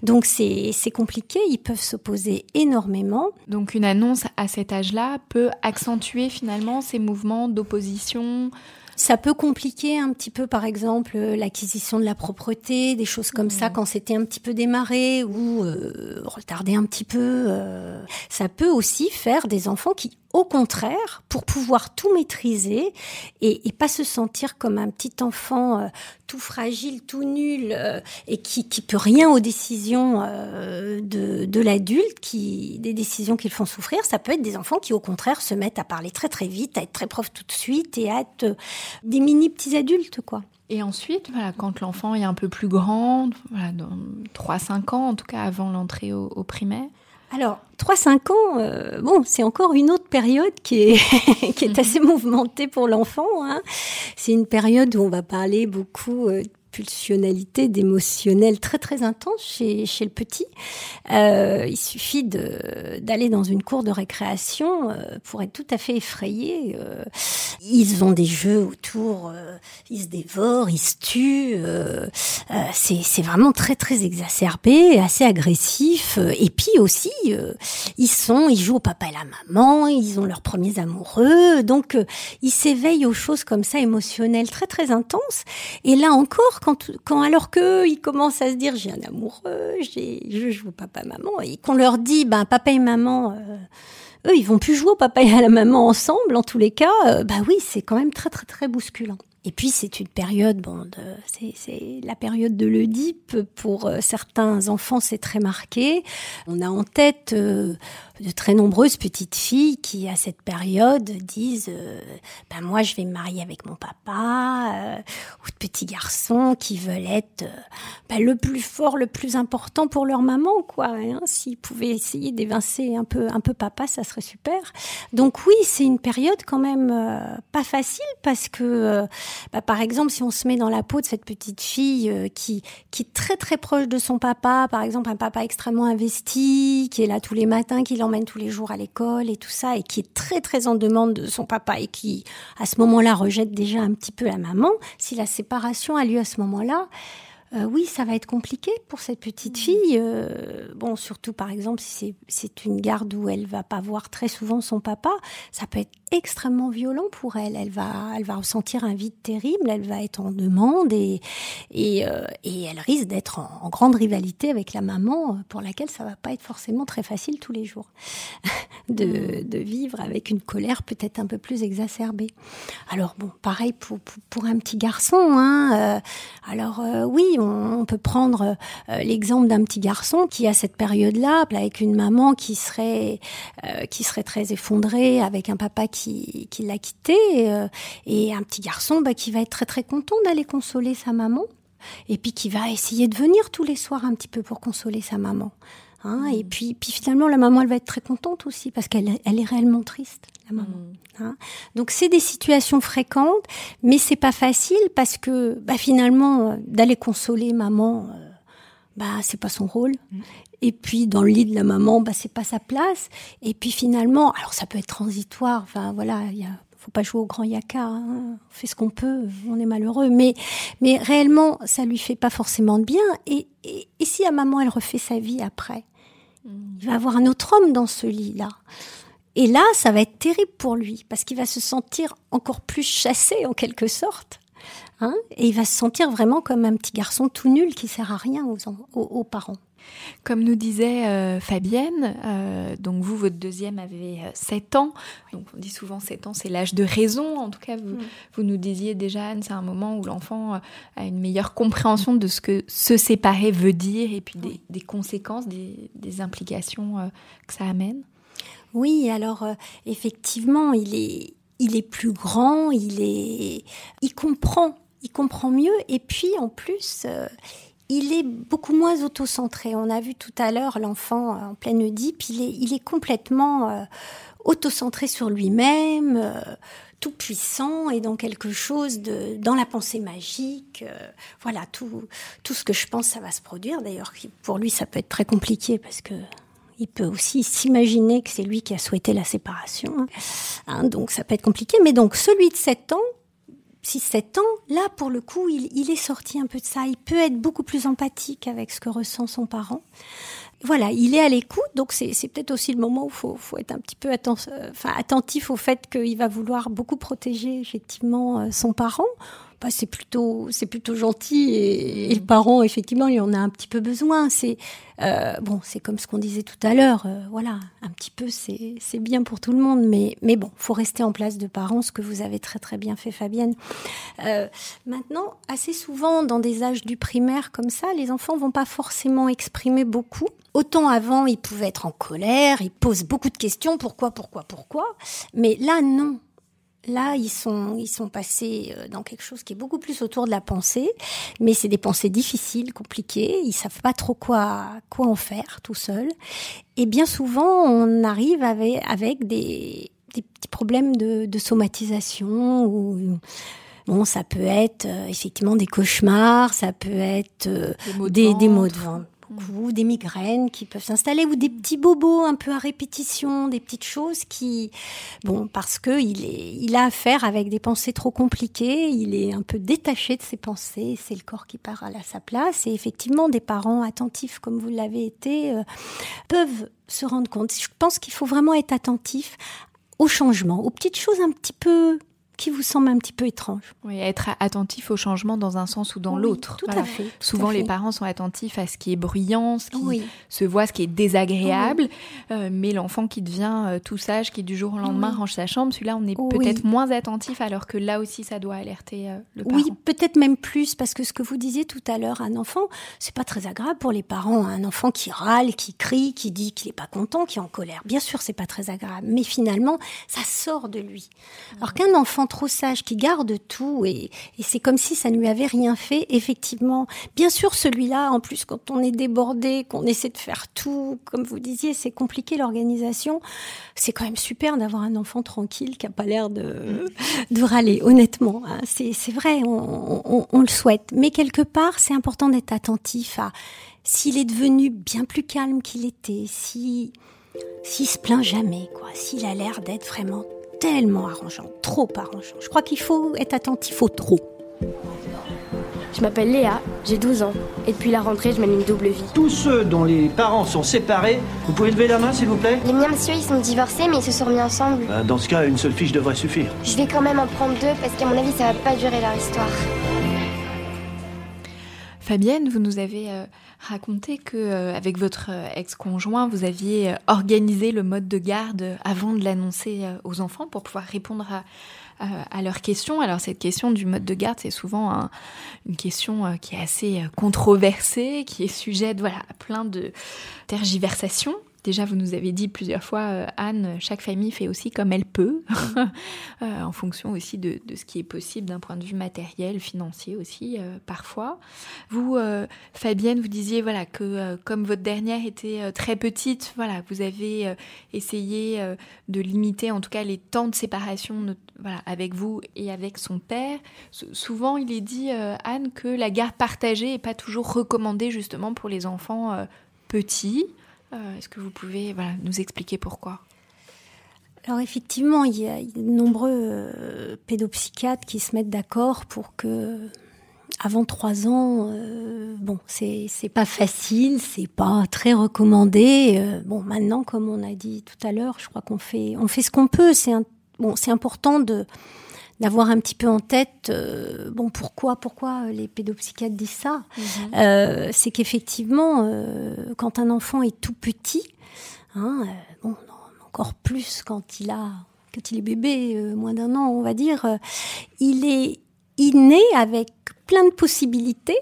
[SPEAKER 2] Donc c'est compliqué. Ils peuvent s'opposer énormément.
[SPEAKER 6] Donc une annonce à cet âge-là peut accentuer finalement ces mouvements d'opposition?
[SPEAKER 2] Ça peut compliquer un petit peu, par exemple, l'acquisition de la propreté, des choses comme ça, quand c'était un petit peu démarré ou euh, retarder un petit peu. Euh. ça peut aussi faire des enfants qui au contraire, pour pouvoir tout maîtriser et, pas se sentir comme un petit enfant euh, tout fragile, tout nul euh, et qui, qui peut rien aux décisions euh, de, de l'adulte, qui des décisions qu'ils font souffrir. Ça peut être des enfants qui au contraire se mettent à parler très très vite, à être très profs tout de suite et à être des mini petits adultes quoi.
[SPEAKER 6] Et ensuite, voilà, quand l'enfant est un peu plus grand, voilà, dans 3-5 ans en tout cas avant l'entrée au primaire,
[SPEAKER 2] alors, 3-5 ans, euh, bon, c'est encore une autre période qui est, qui est assez mouvementée pour l'enfant. Hein. C'est une période où on va parler beaucoup euh, d'émotionnel très très intense chez, chez le petit. Euh, il suffit d'aller dans une cour de récréation euh, pour être tout à fait effrayé. Euh, ils ont des jeux autour, euh, ils se dévorent, ils se tuent. C'est vraiment très très exacerbé, assez agressif. Et puis aussi, ils sont, ils jouent au papa et la maman, ils ont leurs premiers amoureux, donc ils s'éveillent aux choses comme ça émotionnelles très très intenses. Et là encore, quand, alors que ils commencent à se dire j'ai un amoureux, je joue papa maman, et qu'on leur dit ben papa et maman, euh, eux ils vont plus jouer au papa et à la maman ensemble en tous les cas, euh, bah oui c'est quand même très très très bousculant. Et puis c'est une période, bon, c'est la période de l'Oedipe. Pour euh, certains enfants, c'est très marqué. On a en tête euh, de très nombreuses petites filles qui, à cette période, disent euh, ben moi, je vais me marier avec mon papa, ou de petits garçons qui veulent être ben, le plus fort, le plus important pour leur maman, quoi. Hein. S'ils pouvaient essayer d'évincer un peu, un peu papa, ça serait super. Donc oui, c'est une période quand même pas facile parce que bah, par exemple, si on se met dans la peau de cette petite fille euh, qui, qui est très très proche de son papa, par exemple un papa extrêmement investi, qui est là tous les matins, qui l'emmène tous les jours à l'école et tout ça, et qui est très très en demande de son papa et qui à ce moment-là rejette déjà un petit peu la maman, si la séparation a lieu à ce moment-là, euh, oui, ça va être compliqué pour cette petite fille. Euh, bon, surtout par exemple si c'est une garde où elle va pas voir très souvent son papa, ça peut être extrêmement violent pour elle. Elle va, elle va ressentir un vide terrible. Elle va être en demande et et, euh, et elle risque d'être en, grande rivalité avec la maman pour laquelle ça va pas être forcément très facile tous les jours de, mm. de vivre avec une colère peut-être un peu plus exacerbée. Alors bon, pareil pour pour, un petit garçon. Hein, alors oui, on, peut prendre euh, l'exemple d'un petit garçon qui à cette période-là, avec une maman qui serait euh, qui serait très effondrée, avec un papa qui, qui l'a quitté, euh, et un petit garçon bah, qui va être très très content d'aller consoler sa maman, et puis qui va essayer de venir tous les soirs un petit peu pour consoler sa maman. Hein, et puis, puis finalement, la maman, elle va être très contente aussi parce qu'elle elle est réellement triste, la maman. Mm. Hein. Donc c'est des situations fréquentes, mais c'est pas facile parce que bah, finalement, euh, d'aller consoler maman, euh, bah c'est pas son rôle. Mm. Et puis dans le lit de la maman, bah c'est pas sa place. Et puis finalement, alors ça peut être transitoire. Enfin voilà, il y a faut pas jouer au grand yaka, hein. on fait ce qu'on peut, on est malheureux, mais mais réellement ça lui fait pas forcément de bien. Et, et, et si la maman elle refait sa vie après, il va avoir un autre homme dans ce lit-là. Et là, ça va être terrible pour lui, parce qu'il va se sentir encore plus chassé en quelque sorte. Hein et il va se sentir vraiment comme un petit garçon tout nul qui sert à rien aux, aux parents.
[SPEAKER 6] Comme nous disait euh, Fabienne, euh, donc vous, votre deuxième avait 7 euh, ans. Donc on dit souvent 7 ans, c'est l'âge de raison. En tout cas, vous, mm. vous nous disiez déjà, Anne, c'est un moment où l'enfant a une meilleure compréhension de ce que se séparer veut dire et puis des, des conséquences, des, des implications que ça amène.
[SPEAKER 2] Oui, alors effectivement, il est, il est plus grand, il est, il comprend, il comprend mieux, et puis en plus, il est beaucoup moins autocentré. On a vu tout à l'heure l'enfant en pleine Oedipe, il est, il est complètement euh, autocentré sur lui-même, euh, tout puissant et dans quelque chose de, dans la pensée magique. Euh, voilà, tout, tout ce que je pense, ça va se produire. D'ailleurs, pour lui, ça peut être très compliqué parce que il peut aussi s'imaginer que c'est lui qui a souhaité la séparation. Hein, donc ça peut être compliqué. Mais donc celui de 7 ans, 6-7 ans, là, pour le coup, il, est sorti un peu de ça. Il peut être beaucoup plus empathique avec ce que ressent son parent. Voilà, il est à l'écoute, donc c'est peut-être aussi le moment où il faut, faut, être un petit peu euh, attentif au fait qu'il va vouloir beaucoup protéger effectivement euh, son parent. Bah, c'est plutôt c'est plutôt gentil et, et, le parent effectivement il en a un petit peu besoin. C'est euh, bon c'est comme ce qu'on disait tout à l'heure euh, voilà un petit peu c'est c'est bien pour tout le monde. Mais mais bon faut rester en place de parents ce que vous avez très très bien fait Fabienne. Euh, maintenant assez souvent dans des âges du primaire comme ça les enfants vont pas forcément exprimer beaucoup. Autant avant, ils pouvaient être en colère, ils posent beaucoup de questions, pourquoi, pourquoi, pourquoi. Mais là, non. Là, ils sont, ils sont passés euh, dans quelque chose qui est beaucoup plus autour de la pensée, mais c'est des pensées difficiles, compliquées. Ils savent pas trop quoi, quoi en faire tout seuls. Et bien souvent, on arrive avec, avec des, des petits problèmes de, de somatisation ou Bon, ça peut être euh, effectivement des cauchemars, ça peut être euh, des, des, maux de ventre ou des migraines qui peuvent s'installer, ou des petits bobos un peu à répétition, des petites choses qui, bon, parce que il a affaire avec des pensées trop compliquées, il est un peu détaché de ses pensées, c'est le corps qui part à sa place, et effectivement, des parents attentifs comme vous l'avez été euh, peuvent se rendre compte. Je pense qu'il faut vraiment être attentif au changement, aux petites choses un petit peu qui vous semble un petit peu étrange.
[SPEAKER 6] Oui, être attentif au changement dans un sens ou dans l'autre.
[SPEAKER 2] Tout à fait.
[SPEAKER 6] Souvent, les parents sont attentifs à ce qui est bruyant, ce qui se voit, ce qui est désagréable, euh, mais l'enfant qui devient euh, tout sage, qui du jour au lendemain range sa chambre, celui-là, on est peut-être moins attentif, alors que là aussi, ça doit alerter euh, le parent.
[SPEAKER 2] Oui, peut-être même plus, parce que ce que vous disiez tout à l'heure, un enfant, c'est pas très agréable pour les parents. Un enfant qui râle, qui crie, qui dit qu'il est pas content, qui est en colère. Bien sûr, c'est pas très agréable, mais finalement, ça sort de lui. Alors qu'un enfant trop sage, qui garde tout, et, c'est comme si ça ne lui avait rien fait, effectivement. Bien sûr, celui-là, en plus, quand on est débordé, qu'on essaie de faire tout, comme vous disiez, c'est compliqué l'organisation. C'est quand même super d'avoir un enfant tranquille qui a pas l'air de, de râler, honnêtement. Hein. C'est vrai, on, on le souhaite. Mais quelque part, c'est important d'être attentif à s'il est devenu bien plus calme qu'il était, si s'il se plaint jamais, quoi, s'il a l'air d'être vraiment tellement arrangeant, trop arrangeant. Je crois qu'il faut être attentif au trop.
[SPEAKER 5] Je m'appelle Léa, j'ai 12 ans. Et depuis la rentrée, je mène une double vie.
[SPEAKER 7] Tous ceux dont les parents sont séparés, vous pouvez lever la main, s'il vous plaît?
[SPEAKER 5] Les miens, monsieur, ils sont divorcés, mais ils se sont remis ensemble.
[SPEAKER 7] Bah, dans ce cas, une seule fiche devrait suffire.
[SPEAKER 5] Je vais quand même en prendre deux, parce qu'à mon avis, ça va pas durer leur histoire.
[SPEAKER 6] Fabienne, vous nous avez euh, raconté que euh, avec votre euh, ex-conjoint, vous aviez organisé le mode de garde avant de l'annoncer aux enfants pour pouvoir répondre à, à leurs questions. Alors cette question du mode de garde, c'est souvent une question qui est assez controversée, qui est sujette voilà, à plein de tergiversations. Déjà, vous nous avez dit plusieurs fois, euh, Anne, chaque famille fait aussi comme elle peut, euh, en fonction aussi de, ce qui est possible d'un point de vue matériel, financier aussi, euh, parfois. Vous, Fabienne, vous disiez voilà que comme votre dernière était très petite, voilà, vous avez essayé de limiter en tout cas les temps de séparation voilà, avec vous et avec son père. souvent, il est dit, Anne, que la garde partagée n'est pas toujours recommandée justement pour les enfants petits. Euh, est-ce que vous pouvez nous expliquer pourquoi?
[SPEAKER 2] Alors effectivement, il y a de nombreux euh, pédopsychiatres qui se mettent d'accord pour que avant trois ans, euh, bon, c'est pas facile, c'est pas très recommandé. bon, maintenant, comme on a dit tout à l'heure, je crois qu'on fait on fait ce qu'on peut. C'est bon, c'est important de d'avoir un petit peu en tête, euh, bon, pourquoi, pourquoi les pédopsychiatres disent ça mhm. euh, C'est qu'effectivement, euh, quand un enfant est tout petit, hein, bon, encore plus quand il a, quand il est bébé, moins d'un an, on va dire, il est, naît avec plein de possibilités,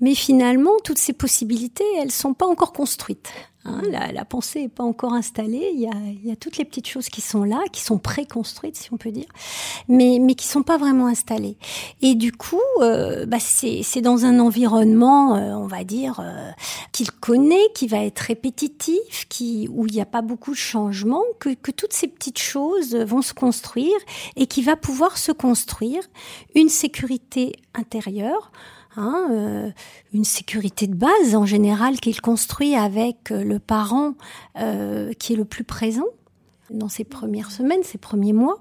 [SPEAKER 2] mais finalement, toutes ces possibilités, elles sont pas encore construites. Hein, la, pensée n'est pas encore installée. Il y, a, toutes les petites choses qui sont là, qui sont préconstruites, si on peut dire, mais, mais qui sont pas vraiment installées. Et du coup, euh, bah c'est dans un environnement, euh, on va dire, euh, qu'il connaît, qui va être répétitif, qui où il n'y a pas beaucoup de changements, que toutes ces petites choses vont se construire et qui va pouvoir se construire une sécurité intérieure Hein, euh, une sécurité de base en général qu'il construit avec euh, le parent euh, qui est le plus présent dans ses premières semaines, ses premiers mois.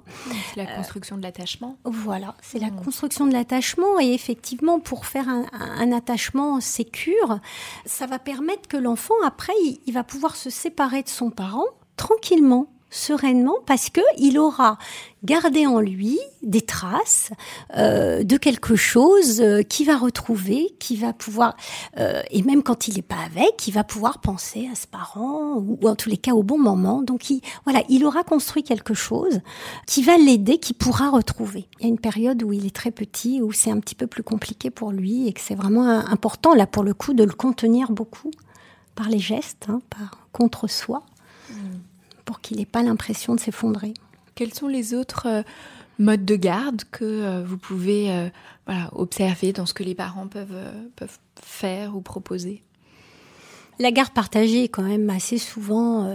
[SPEAKER 6] C'est la construction de l'attachement.
[SPEAKER 2] Voilà, c'est la mmh. construction de l'attachement et effectivement pour faire un, un, attachement sécure, ça va permettre que l'enfant après il va pouvoir se séparer de son parent tranquillement sereinement parce que il aura gardé en lui des traces euh, de quelque chose euh, qui va retrouver, qui va pouvoir euh, et même quand il n'est pas avec, il va pouvoir penser à ce parent ou, en tous les cas au bon moment. Donc il, voilà, il aura construit quelque chose qui va l'aider, qui pourra retrouver. Il y a une période où il est très petit, où c'est un petit peu plus compliqué pour lui et que c'est vraiment important là pour le coup de le contenir beaucoup par les gestes, hein, par contre soi. Mmh pour qu'il n'ait pas l'impression de s'effondrer.
[SPEAKER 6] Quels sont les autres euh, modes de garde que euh, vous pouvez euh, observer dans ce que les parents peuvent, peuvent faire ou proposer?
[SPEAKER 2] La garde partagée est quand même assez souvent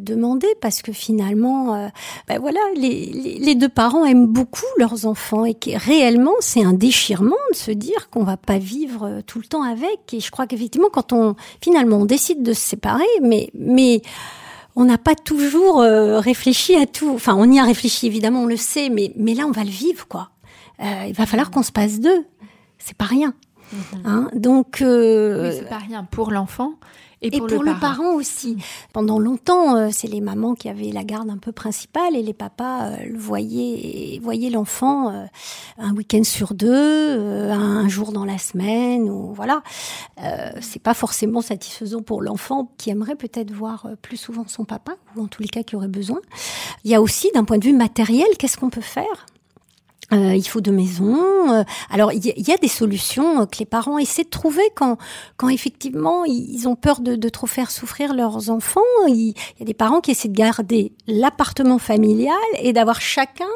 [SPEAKER 2] demandée parce que finalement, ben voilà, les, deux parents aiment beaucoup leurs enfants et que réellement c'est un déchirement de se dire qu'on va pas vivre tout le temps avec. Et je crois qu'effectivement, quand on finalement on décide de se séparer, mais mais on n'a pas toujours euh, réfléchi à tout. Enfin, on y a réfléchi évidemment, on le sait, mais mais là on va le vivre quoi. Euh, il va falloir qu'on se passe d'eux. C'est pas rien. Mhm. Hein Donc
[SPEAKER 6] euh, c'est pas rien pour l'enfant et pour, le, parent.
[SPEAKER 2] aussi. Pendant longtemps, euh, c'est les mamans qui avaient la garde un peu principale et les papas euh, le voyaient, voyaient l'enfant euh, un week-end sur deux, un jour dans la semaine, ou voilà. c'est pas forcément satisfaisant pour l'enfant qui aimerait peut-être voir plus souvent son papa, ou en tous les cas qui aurait besoin. Il y a aussi, d'un point de vue matériel, qu'est-ce qu'on peut faire? Euh, il faut de maisons. Euh, alors il y, a des solutions que les parents essaient de trouver quand, quand effectivement ils ont peur de, de trop faire souffrir leurs enfants. Il y a des parents qui essaient de garder l'appartement familial et d'avoir chacun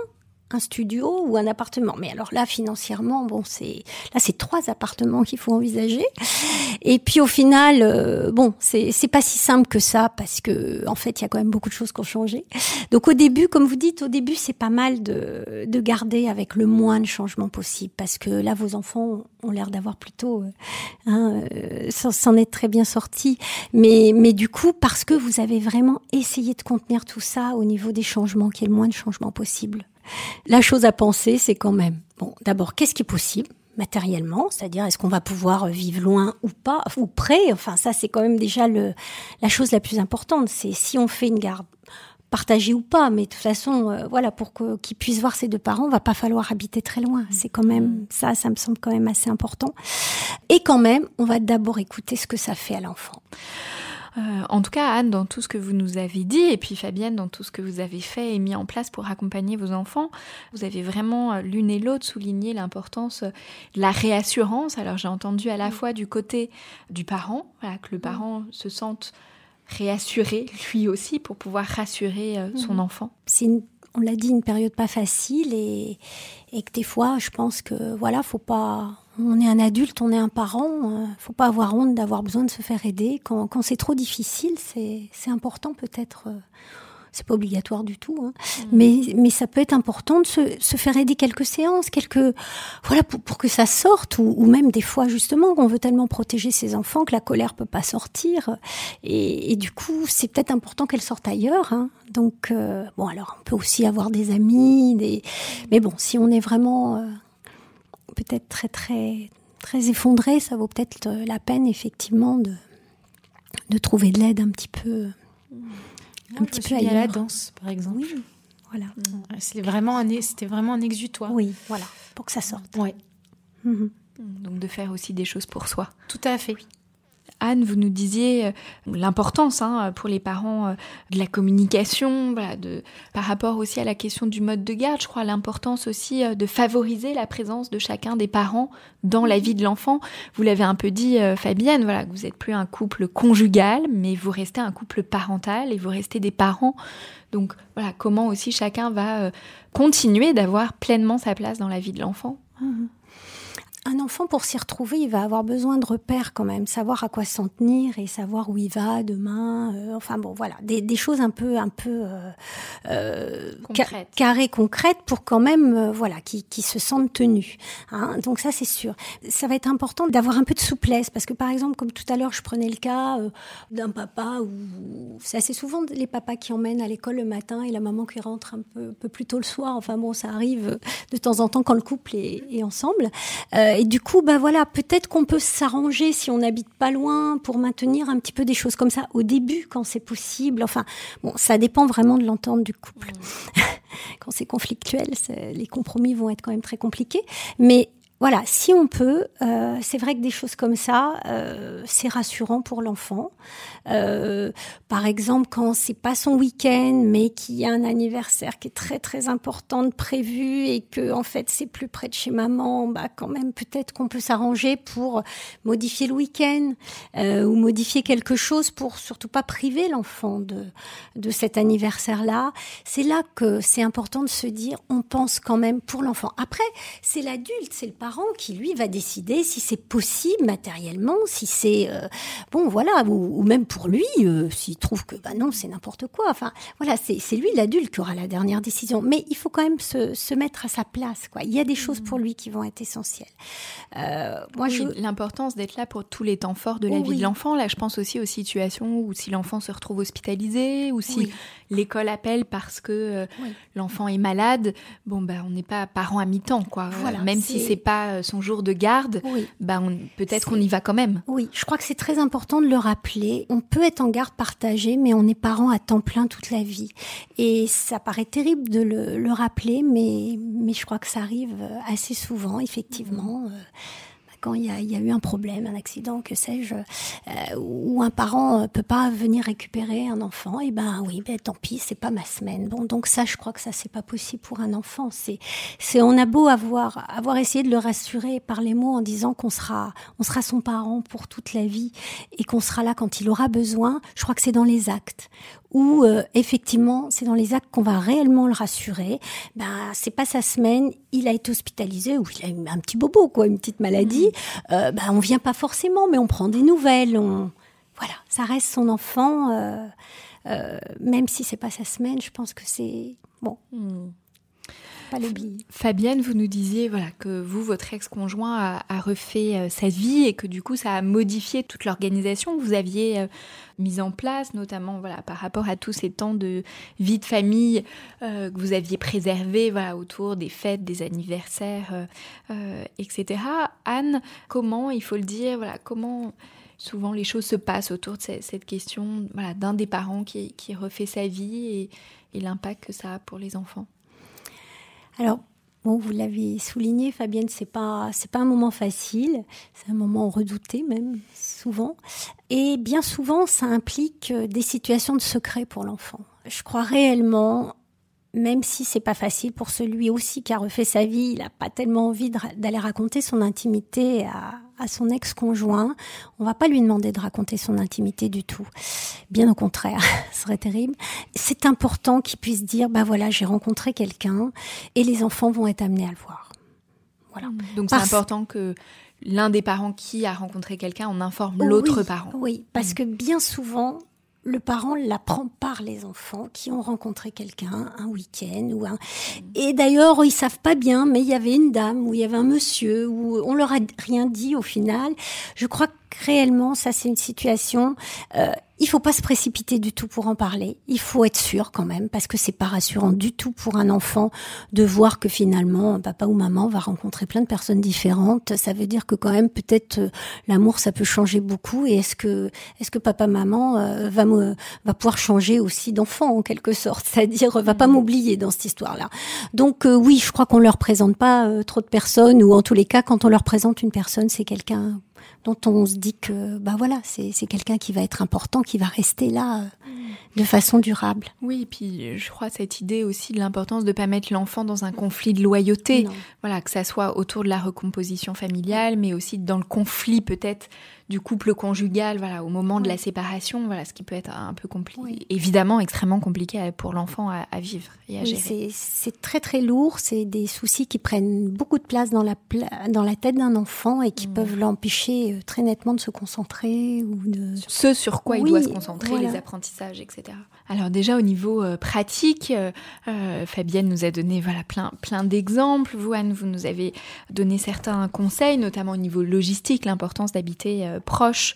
[SPEAKER 2] un studio ou un appartement. Mais alors là, financièrement, bon, c'est là, c'est trois appartements qu'il faut envisager. Et puis au final, euh, bon, c'est c'est pas si simple que ça parce que en fait, il y a quand même beaucoup de choses qui ont changé. Donc au début, comme vous dites, au début, c'est pas mal de de garder avec le moins de changements possible parce que là, vos enfants ont l'air d'avoir plutôt euh, hein, euh, s'en être très bien sortis. Mais mais du coup, parce que vous avez vraiment essayé de contenir tout ça au niveau des changements, qu'il y ait le moins de changements possible. La chose à penser, c'est quand même, bon, d'abord, qu'est-ce qui est possible matériellement, c'est-à-dire est-ce qu'on va pouvoir vivre loin ou pas, ou près, enfin ça c'est quand même déjà le, la chose la plus importante, c'est si on fait une garde partagée ou pas, mais de toute façon, euh, voilà, pour qu'ils puissent voir ses deux parents, va pas falloir habiter très loin. C'est quand même mmh. ça, ça me semble quand même assez important. Et quand même, on va d'abord écouter ce que ça fait à l'enfant.
[SPEAKER 6] Euh, en tout cas, Anne, dans tout ce que vous nous avez dit, et puis Fabienne, dans tout ce que vous avez fait et mis en place pour accompagner vos enfants, vous avez vraiment euh, l'une et l'autre souligné l'importance de la réassurance. Alors j'ai entendu à la fois du côté du parent, que le parent se sente réassuré lui aussi pour pouvoir rassurer euh, son enfant.
[SPEAKER 2] C'est on l'a dit, une période pas facile et, et que des fois, je pense que voilà, faut pas on est un adulte, on est un parent, euh, faut pas avoir honte d'avoir besoin de se faire aider. Quand, quand c'est trop difficile, c'est, c'est important peut-être. Euh, c'est pas obligatoire du tout, hein, mm. mais, mais ça peut être important de se, se faire aider quelques séances, quelques voilà pour, pour que ça sorte, ou, ou, même des fois justement qu'on veut tellement protéger ses enfants que la colère peut pas sortir, et, et du coup c'est peut-être important qu'elle sorte ailleurs. Hein. Donc euh, bon alors on peut aussi avoir des amis, des mais bon si on est vraiment euh, peut-être très très très effondré, ça vaut peut-être la peine effectivement de de trouver de l'aide un petit peu
[SPEAKER 1] un petit peu ailleurs. à la danse par exemple.
[SPEAKER 2] Oui, voilà.
[SPEAKER 1] C'était vraiment un c'était vraiment un exutoire.
[SPEAKER 2] Oui, voilà, pour que ça sorte.
[SPEAKER 1] Ouais.
[SPEAKER 6] Mhm. Donc de faire aussi des choses pour soi.
[SPEAKER 1] Tout à fait.
[SPEAKER 6] Anne, vous nous disiez l'importance hein, pour les parents de la communication, par rapport aussi à la question du mode de garde, je crois l'importance aussi de favoriser la présence de chacun des parents dans la vie de l'enfant. Vous l'avez un peu dit, Fabienne, voilà, vous n'êtes plus un couple conjugal, mais vous restez un couple parental et vous restez des parents. Donc voilà, comment aussi chacun va continuer d'avoir pleinement sa place dans la vie de l'enfant?
[SPEAKER 2] Mmh un enfant, pour s'y retrouver, il va avoir besoin de repères quand même, savoir à quoi s'en tenir et savoir où il va demain. Euh, enfin bon, voilà, des, des, choses un peu, un peu euh, euh carrées, concrètes pour quand même, euh, voilà, qui, qui se sentent tenus. Hein. Donc ça, c'est sûr. Ça va être important d'avoir un peu de souplesse parce que par exemple, comme tout à l'heure, je prenais le cas d'un papa où c'est assez souvent les papas qui emmènent à l'école le matin et la maman qui rentre un peu, peu plus tôt le soir. Enfin bon, ça arrive de temps en temps quand le couple est, est ensemble. Euh, et du coup, bah voilà, peut-être qu'on peut, s'arranger si on n'habite pas loin pour maintenir un petit peu des choses comme ça au début quand c'est possible. Enfin, bon, ça dépend vraiment de l'entente du couple. Mmh. quand c'est conflictuel, les compromis vont être quand même très compliqués. Mais voilà, si on peut, euh, c'est vrai que des choses comme ça, euh, c'est rassurant pour l'enfant. Euh, par exemple, quand c'est pas son week-end, mais qu'il y a un anniversaire qui est très très important de prévu et que en fait c'est plus près de chez maman, bah quand même peut-être qu'on peut s'arranger pour modifier le week-end ou modifier quelque chose pour surtout pas priver l'enfant de de cet anniversaire-là. C'est là que c'est important de se dire, on pense quand même pour l'enfant. Après, c'est l'adulte, c'est le qui lui va décider si c'est possible matériellement, si c'est euh, bon voilà, ou, même pour lui euh, s'il trouve que bah non c'est n'importe quoi. Enfin voilà, c'est lui l'adulte qui aura la dernière décision. Mais il faut quand même se, se, mettre à sa place. Quoi. Il y a des choses pour lui qui vont être essentielles.
[SPEAKER 6] Euh, moi, je... l'importance d'être là pour tous les temps forts de la vie de l'enfant. Là, je pense aussi aux situations où si l'enfant se retrouve hospitalisé ou si l'école appelle parce que l'enfant est malade. Bon ben on n'est pas parent à mi-temps quoi. Voilà, même si c'est pas euh, son jour de garde, bah peut-être qu'on y va quand même.
[SPEAKER 2] Oui, je crois que c'est très important de le rappeler. On peut être en garde partagée, mais on est parent à temps plein toute la vie. Et ça paraît terrible de le, rappeler, mais, mais je crois que ça arrive assez souvent, effectivement. Euh, quand il y, a, eu un problème, un accident, que sais-je, euh, où un parent euh, peut pas venir récupérer un enfant, et eh ben oui, ben tant pis, c'est pas ma semaine. Bon, donc ça, je crois que ça c'est pas possible pour un enfant. C'est, c'est on a beau avoir avoir essayé de le rassurer par les mots en disant qu'on sera, on sera son parent pour toute la vie et qu'on sera là quand il aura besoin. Je crois que c'est dans les actes où euh, effectivement c'est dans les actes qu'on va réellement le rassurer. Ben c'est pas sa semaine, il a été hospitalisé ou il a eu un petit bobo quoi, une petite maladie. Euh, ben on vient pas forcément, mais on prend des nouvelles. On voilà, ça reste son enfant, euh, euh même si c'est pas sa semaine. Je pense que c'est bon. Mmh.
[SPEAKER 6] Fabienne, vous nous disiez voilà que vous, votre ex-conjoint a, refait euh, sa vie et que du coup ça a modifié toute l'organisation que vous aviez euh, mise en place, notamment voilà par rapport à tous ces temps de vie de famille euh, que vous aviez préservé voilà autour des fêtes, des anniversaires, etc. Anne, comment il faut le dire, voilà comment souvent les choses se passent autour de cette, question voilà, d'un des parents qui, refait sa vie et l'impact que ça a pour les enfants?
[SPEAKER 2] Alors, bon, vous l'avez souligné, Fabienne, c'est pas c'est pas un moment facile, c'est un moment redouté même souvent, et bien souvent ça implique euh, des situations de secret pour l'enfant. Je crois réellement même si c'est pas facile pour celui aussi qui a refait sa vie, il a pas tellement envie d'aller raconter son intimité à, à son ex-conjoint. On va pas lui demander de raconter son intimité du tout. Bien au contraire, ce serait terrible. C'est important qu'il puisse dire, bah voilà, j'ai rencontré quelqu'un et les enfants vont être amenés à le voir.
[SPEAKER 6] Voilà. Donc c'est important que l'un des parents qui a rencontré quelqu'un en informe l'autre parent.
[SPEAKER 2] Oui, parce mm. que bien souvent, le parent l'apprend par les enfants qui ont rencontré quelqu'un un week-end ou un. Et d'ailleurs, ils savent pas bien, mais il y avait une dame ou il y avait un monsieur ou on leur a rien dit au final. Je crois que réellement, ça c'est une situation. Euh, il faut pas se précipiter du tout pour en parler. Il faut être sûr quand même, parce que c'est pas rassurant du tout pour un enfant de voir que finalement papa ou maman va rencontrer plein de personnes différentes. Ça veut dire que quand même peut-être euh, l'amour ça peut changer beaucoup. Et est-ce que est-ce que papa maman euh, va me, va pouvoir changer aussi d'enfant en quelque sorte, c'est-à-dire va pas mmh. m'oublier dans cette histoire-là. Donc oui, je crois qu'on leur présente pas trop de personnes ou en tous les cas quand on leur présente une personne, c'est quelqu'un dont on se dit que bah voilà, c'est quelqu'un qui va être important, qui va rester là euh, de façon durable.
[SPEAKER 6] Oui, et puis je crois cette idée aussi de l'importance de pas mettre l'enfant dans un conflit de loyauté. Voilà, que ça soit autour de la recomposition familiale, mais aussi dans le conflit peut-être du couple conjugal, voilà, au moment de la séparation, voilà, ce qui peut être un peu compliqué, évidemment extrêmement compliqué pour l'enfant à, vivre et à gérer.
[SPEAKER 2] C'est très très lourd, c'est des soucis qui prennent beaucoup de place dans la, dans la tête d'un enfant et qui mmh. peuvent l'empêcher euh, très nettement de se concentrer ou de...
[SPEAKER 6] Ce sur quoi il doit se concentrer, les apprentissages, etc. Alors déjà au niveau euh, pratique, euh, euh, Fabienne nous a donné voilà plein plein d'exemples. Vous Anne, vous nous avez donné certains conseils, notamment au niveau logistique, l'importance d'habiter proche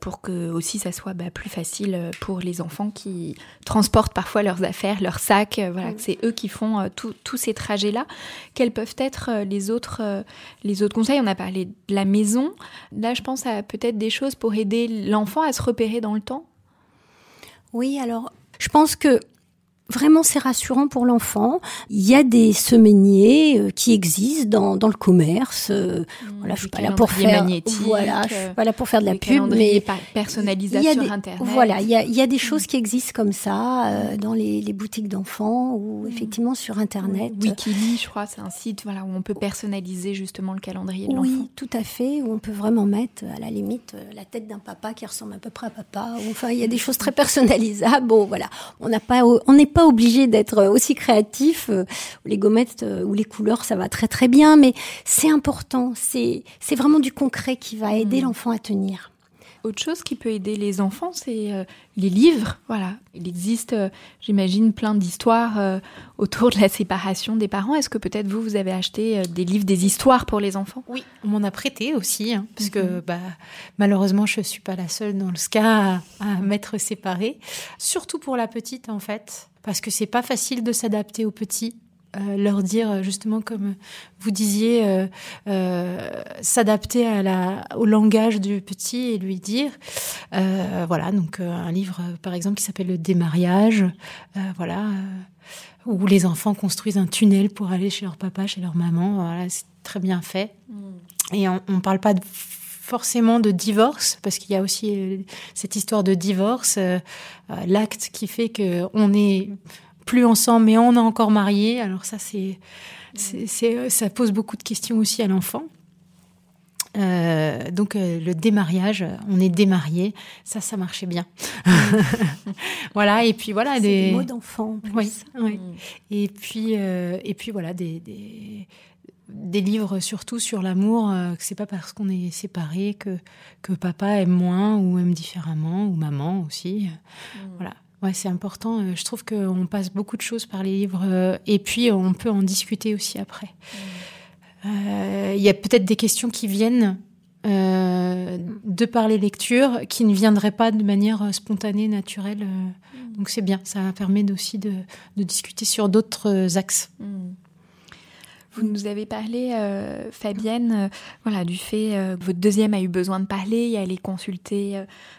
[SPEAKER 6] pour que aussi ça soit bah, plus facile pour les enfants qui transportent parfois leurs affaires, leurs sacs. voilà, que c'est eux qui font tous ces trajets là. Quels peuvent être les autres les autres conseils? On a parlé de la maison. Là, je pense à peut-être des choses pour aider l'enfant à se repérer dans le temps?
[SPEAKER 2] Oui, alors je pense que vraiment c'est rassurant pour l'enfant. Il y a des semainiers euh, qui existent dans, dans le commerce. Euh, mmh, voilà, je suis pas là pour faire voilà, je suis pas là pour faire de la pub, mais
[SPEAKER 6] personnalisation sur internet.
[SPEAKER 2] Voilà, il y a, il y a des choses qui existent comme ça euh, dans les, les boutiques d'enfants ou mmh. effectivement sur internet.
[SPEAKER 6] Wikili, je crois, c'est un site voilà où on peut personnaliser justement le calendrier de l'enfant.
[SPEAKER 2] Oui, tout à fait, où on peut vraiment mettre à la limite la tête d'un papa qui ressemble à peu près à papa. Enfin, il y a des choses très personnalisables. Bon, voilà, on n'a pas, on n'est pas obligé d'être aussi créatif. Euh, les gommettes euh, ou les couleurs, ça va très très bien, mais c'est important. C'est vraiment du concret qui va aider hmm. l'enfant à tenir.
[SPEAKER 6] Autre chose qui peut aider les enfants, c'est euh, les livres. Voilà, il existe, j'imagine, plein d'histoires autour de la séparation des parents. Est-ce que peut-être vous, vous avez acheté des livres, des histoires pour les enfants?
[SPEAKER 1] Oui, on m'en a prêté aussi, hein, parce que mhm. bah, malheureusement, je suis pas la seule dans le cas à, à m'être séparée. Surtout pour la petite, en fait parce que c'est pas facile de s'adapter aux petits. Euh, leur dire justement comme vous disiez euh, euh, s'adapter à la au langage du petit et lui dire voilà donc un livre par exemple qui s'appelle le démariage voilà où les enfants construisent un tunnel pour aller chez leur papa chez leur maman voilà c'est très bien fait mm. et on, on parle pas de forcément de divorce, parce qu'il y a aussi euh, cette histoire de divorce, euh, euh, l'acte qui fait que on est plus ensemble, mais on est encore marié. Alors ça, c'est, ça pose beaucoup de questions aussi à l'enfant. donc le démariage, on est démarié, ça, ça marchait bien. voilà, et puis voilà
[SPEAKER 2] des, des mots d'enfant.
[SPEAKER 1] Oui, oui. Mm. Et puis et puis voilà des, des livres surtout sur l'amour, euh, que c'est pas parce qu'on est séparés que, que papa aime moins ou aime différemment, ou maman aussi. Mm. Voilà. Ouais, c'est important. Euh, je trouve qu'on passe beaucoup de choses par les livres euh, et puis on peut en discuter aussi après. Mm. Il y a peut-être des questions qui viennent de par les lectures qui ne viendraient pas de manière spontanée, naturelle. Mm. Donc c'est bien, ça permet aussi de, de discuter sur d'autres axes.
[SPEAKER 6] Vous nous avez parlé, euh, Fabienne, euh, voilà, du fait euh, que votre deuxième a eu besoin de parler et aller consulter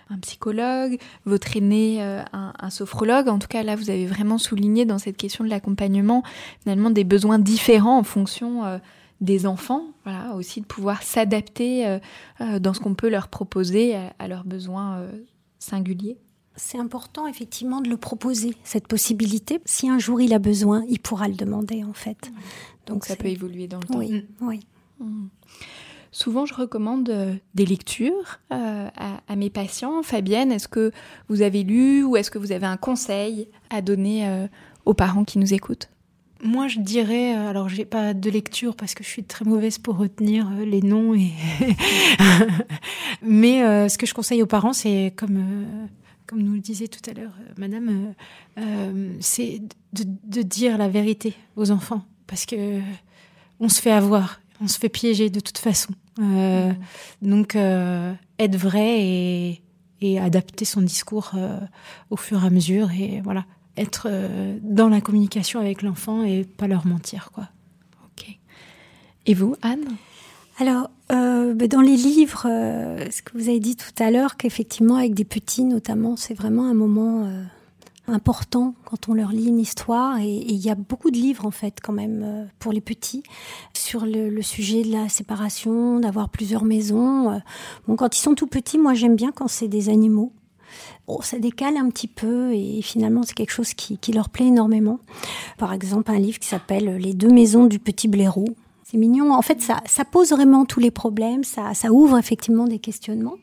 [SPEAKER 6] un psychologue, votre aîné un, sophrologue. En tout cas, là, vous avez vraiment souligné dans cette question de l'accompagnement finalement des besoins différents en fonction des enfants, voilà, aussi de pouvoir s'adapter dans ce qu'on peut leur proposer à, leurs besoins singuliers.
[SPEAKER 2] C'est important effectivement de le proposer, cette possibilité. Si un jour il a besoin, il pourra le demander en fait.
[SPEAKER 6] Donc, ça peut évoluer dans le temps.
[SPEAKER 2] Oui, oui.
[SPEAKER 6] Mmh. Souvent, je recommande euh, des lectures euh, à, mes patients. Fabienne, est-ce que vous avez lu ou est-ce que vous avez un conseil à donner euh, aux parents qui nous écoutent?
[SPEAKER 1] Moi, je dirais, alors j'ai pas de lecture parce que je suis très mauvaise pour retenir les noms et mais ce que je conseille aux parents, c'est comme comme nous le disait tout à l'heure Madame, c'est de, de, dire la vérité aux enfants parce que on se fait avoir, on se fait piéger de toute façon. Euh, donc euh, être vrai et, adapter son discours euh, au fur et à mesure et voilà être dans la communication avec l'enfant et pas leur mentir quoi.
[SPEAKER 6] Ok. Et vous, Anne?
[SPEAKER 2] Alors ben, dans les livres, ce que vous avez dit tout à l'heure, qu'effectivement avec des petits notamment, c'est vraiment un moment important quand on leur lit une histoire. Et il y a beaucoup de livres en fait quand même euh, pour les petits sur le, le sujet de la séparation, d'avoir plusieurs maisons. Euh, bon, quand ils sont tout petits, moi j'aime bien quand c'est des animaux. Bon, ça décale un petit peu et finalement c'est quelque chose qui, qui leur plaît énormément. Par exemple, un livre qui s'appelle Les deux maisons du petit blaireau c'est mignon. En fait, ça, ça pose vraiment tous les problèmes, ça, ça ouvre effectivement des questionnements.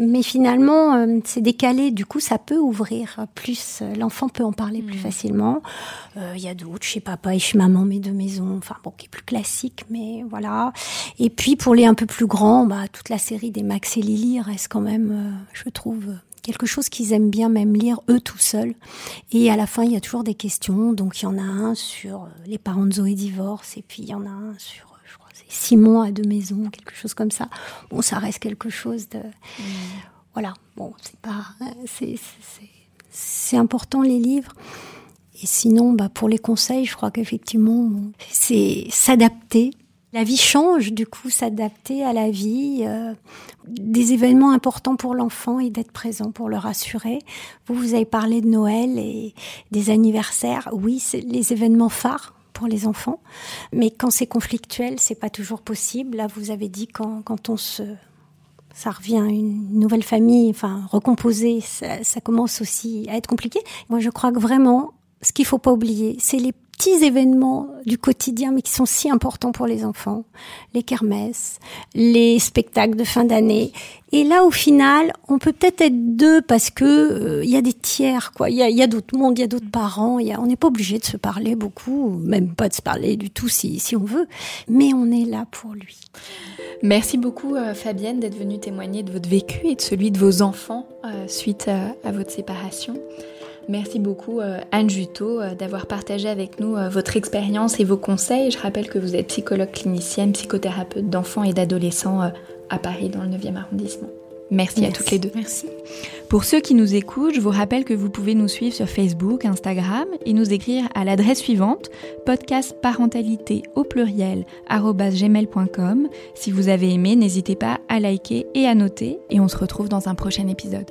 [SPEAKER 2] Mais finalement, euh, c'est décalé. Du coup, ça peut ouvrir plus. Euh, l'enfant peut en parler plus mmh. facilement. Euh, il y a d'autres, chez papa et chez maman, mes deux maisons. Enfin, bon, qui est plus classique, mais voilà. Et puis, pour les un peu plus grands, bah, toute la série des Max et Lily reste quand même, je trouve, quelque chose qu'ils aiment bien même lire eux tout seuls. Et à la fin, il y a toujours des questions. Donc il y en a un sur euh, les parents de Zoé divorce, et puis il y en a un sur, euh, je crois, c'est Simon à deux maisons, quelque chose comme ça. Bon, ça reste quelque chose de, mmh. voilà. Bon, c'est pas, c'est, c'est important les livres. Et sinon, bah, pour les conseils, je crois qu'effectivement, c'est s'adapter la vie change, du coup, s'adapter à la vie, euh, des événements importants pour l'enfant et d'être présent pour le rassurer. Vous, vous avez parlé de Noël et des anniversaires. Oui, c'est les événements phares pour les enfants, mais quand c'est conflictuel, c'est pas toujours possible. Là, vous avez dit quand, quand on se ça revient une nouvelle famille, enfin recomposer, ça, ça commence aussi à être compliqué. Moi, je crois que vraiment, ce qu'il faut pas oublier, c'est les petits événements du quotidien, mais qui sont si importants pour les enfants. Les kermesses, les spectacles de fin d'année. Et là, au final, on peut peut-être être deux parce que euh, il y a des tiers, quoi. Il y a, d'autres mondes, il y a d'autres parents. On n'est pas obligé de se parler beaucoup, même pas de se parler du tout si, si on veut. Mais on est là pour lui.
[SPEAKER 6] Merci beaucoup, euh, Fabienne, d'être venue témoigner de votre vécu et de celui de vos enfants euh, suite à votre séparation. Merci beaucoup euh, Anne Juteau euh, d'avoir partagé avec nous euh, votre expérience et vos conseils. Je rappelle que vous êtes psychologue clinicienne, psychothérapeute d'enfants et d'adolescents à Paris dans le 9e arrondissement. Merci, à toutes les deux.
[SPEAKER 1] Merci.
[SPEAKER 6] Pour ceux qui nous écoutent, je vous rappelle que vous pouvez nous suivre sur Facebook, Instagram et nous écrire à l'adresse suivante podcastparentalité au pluriel gmail.com. Si vous avez aimé, n'hésitez pas à liker et à noter et on se retrouve dans un prochain épisode.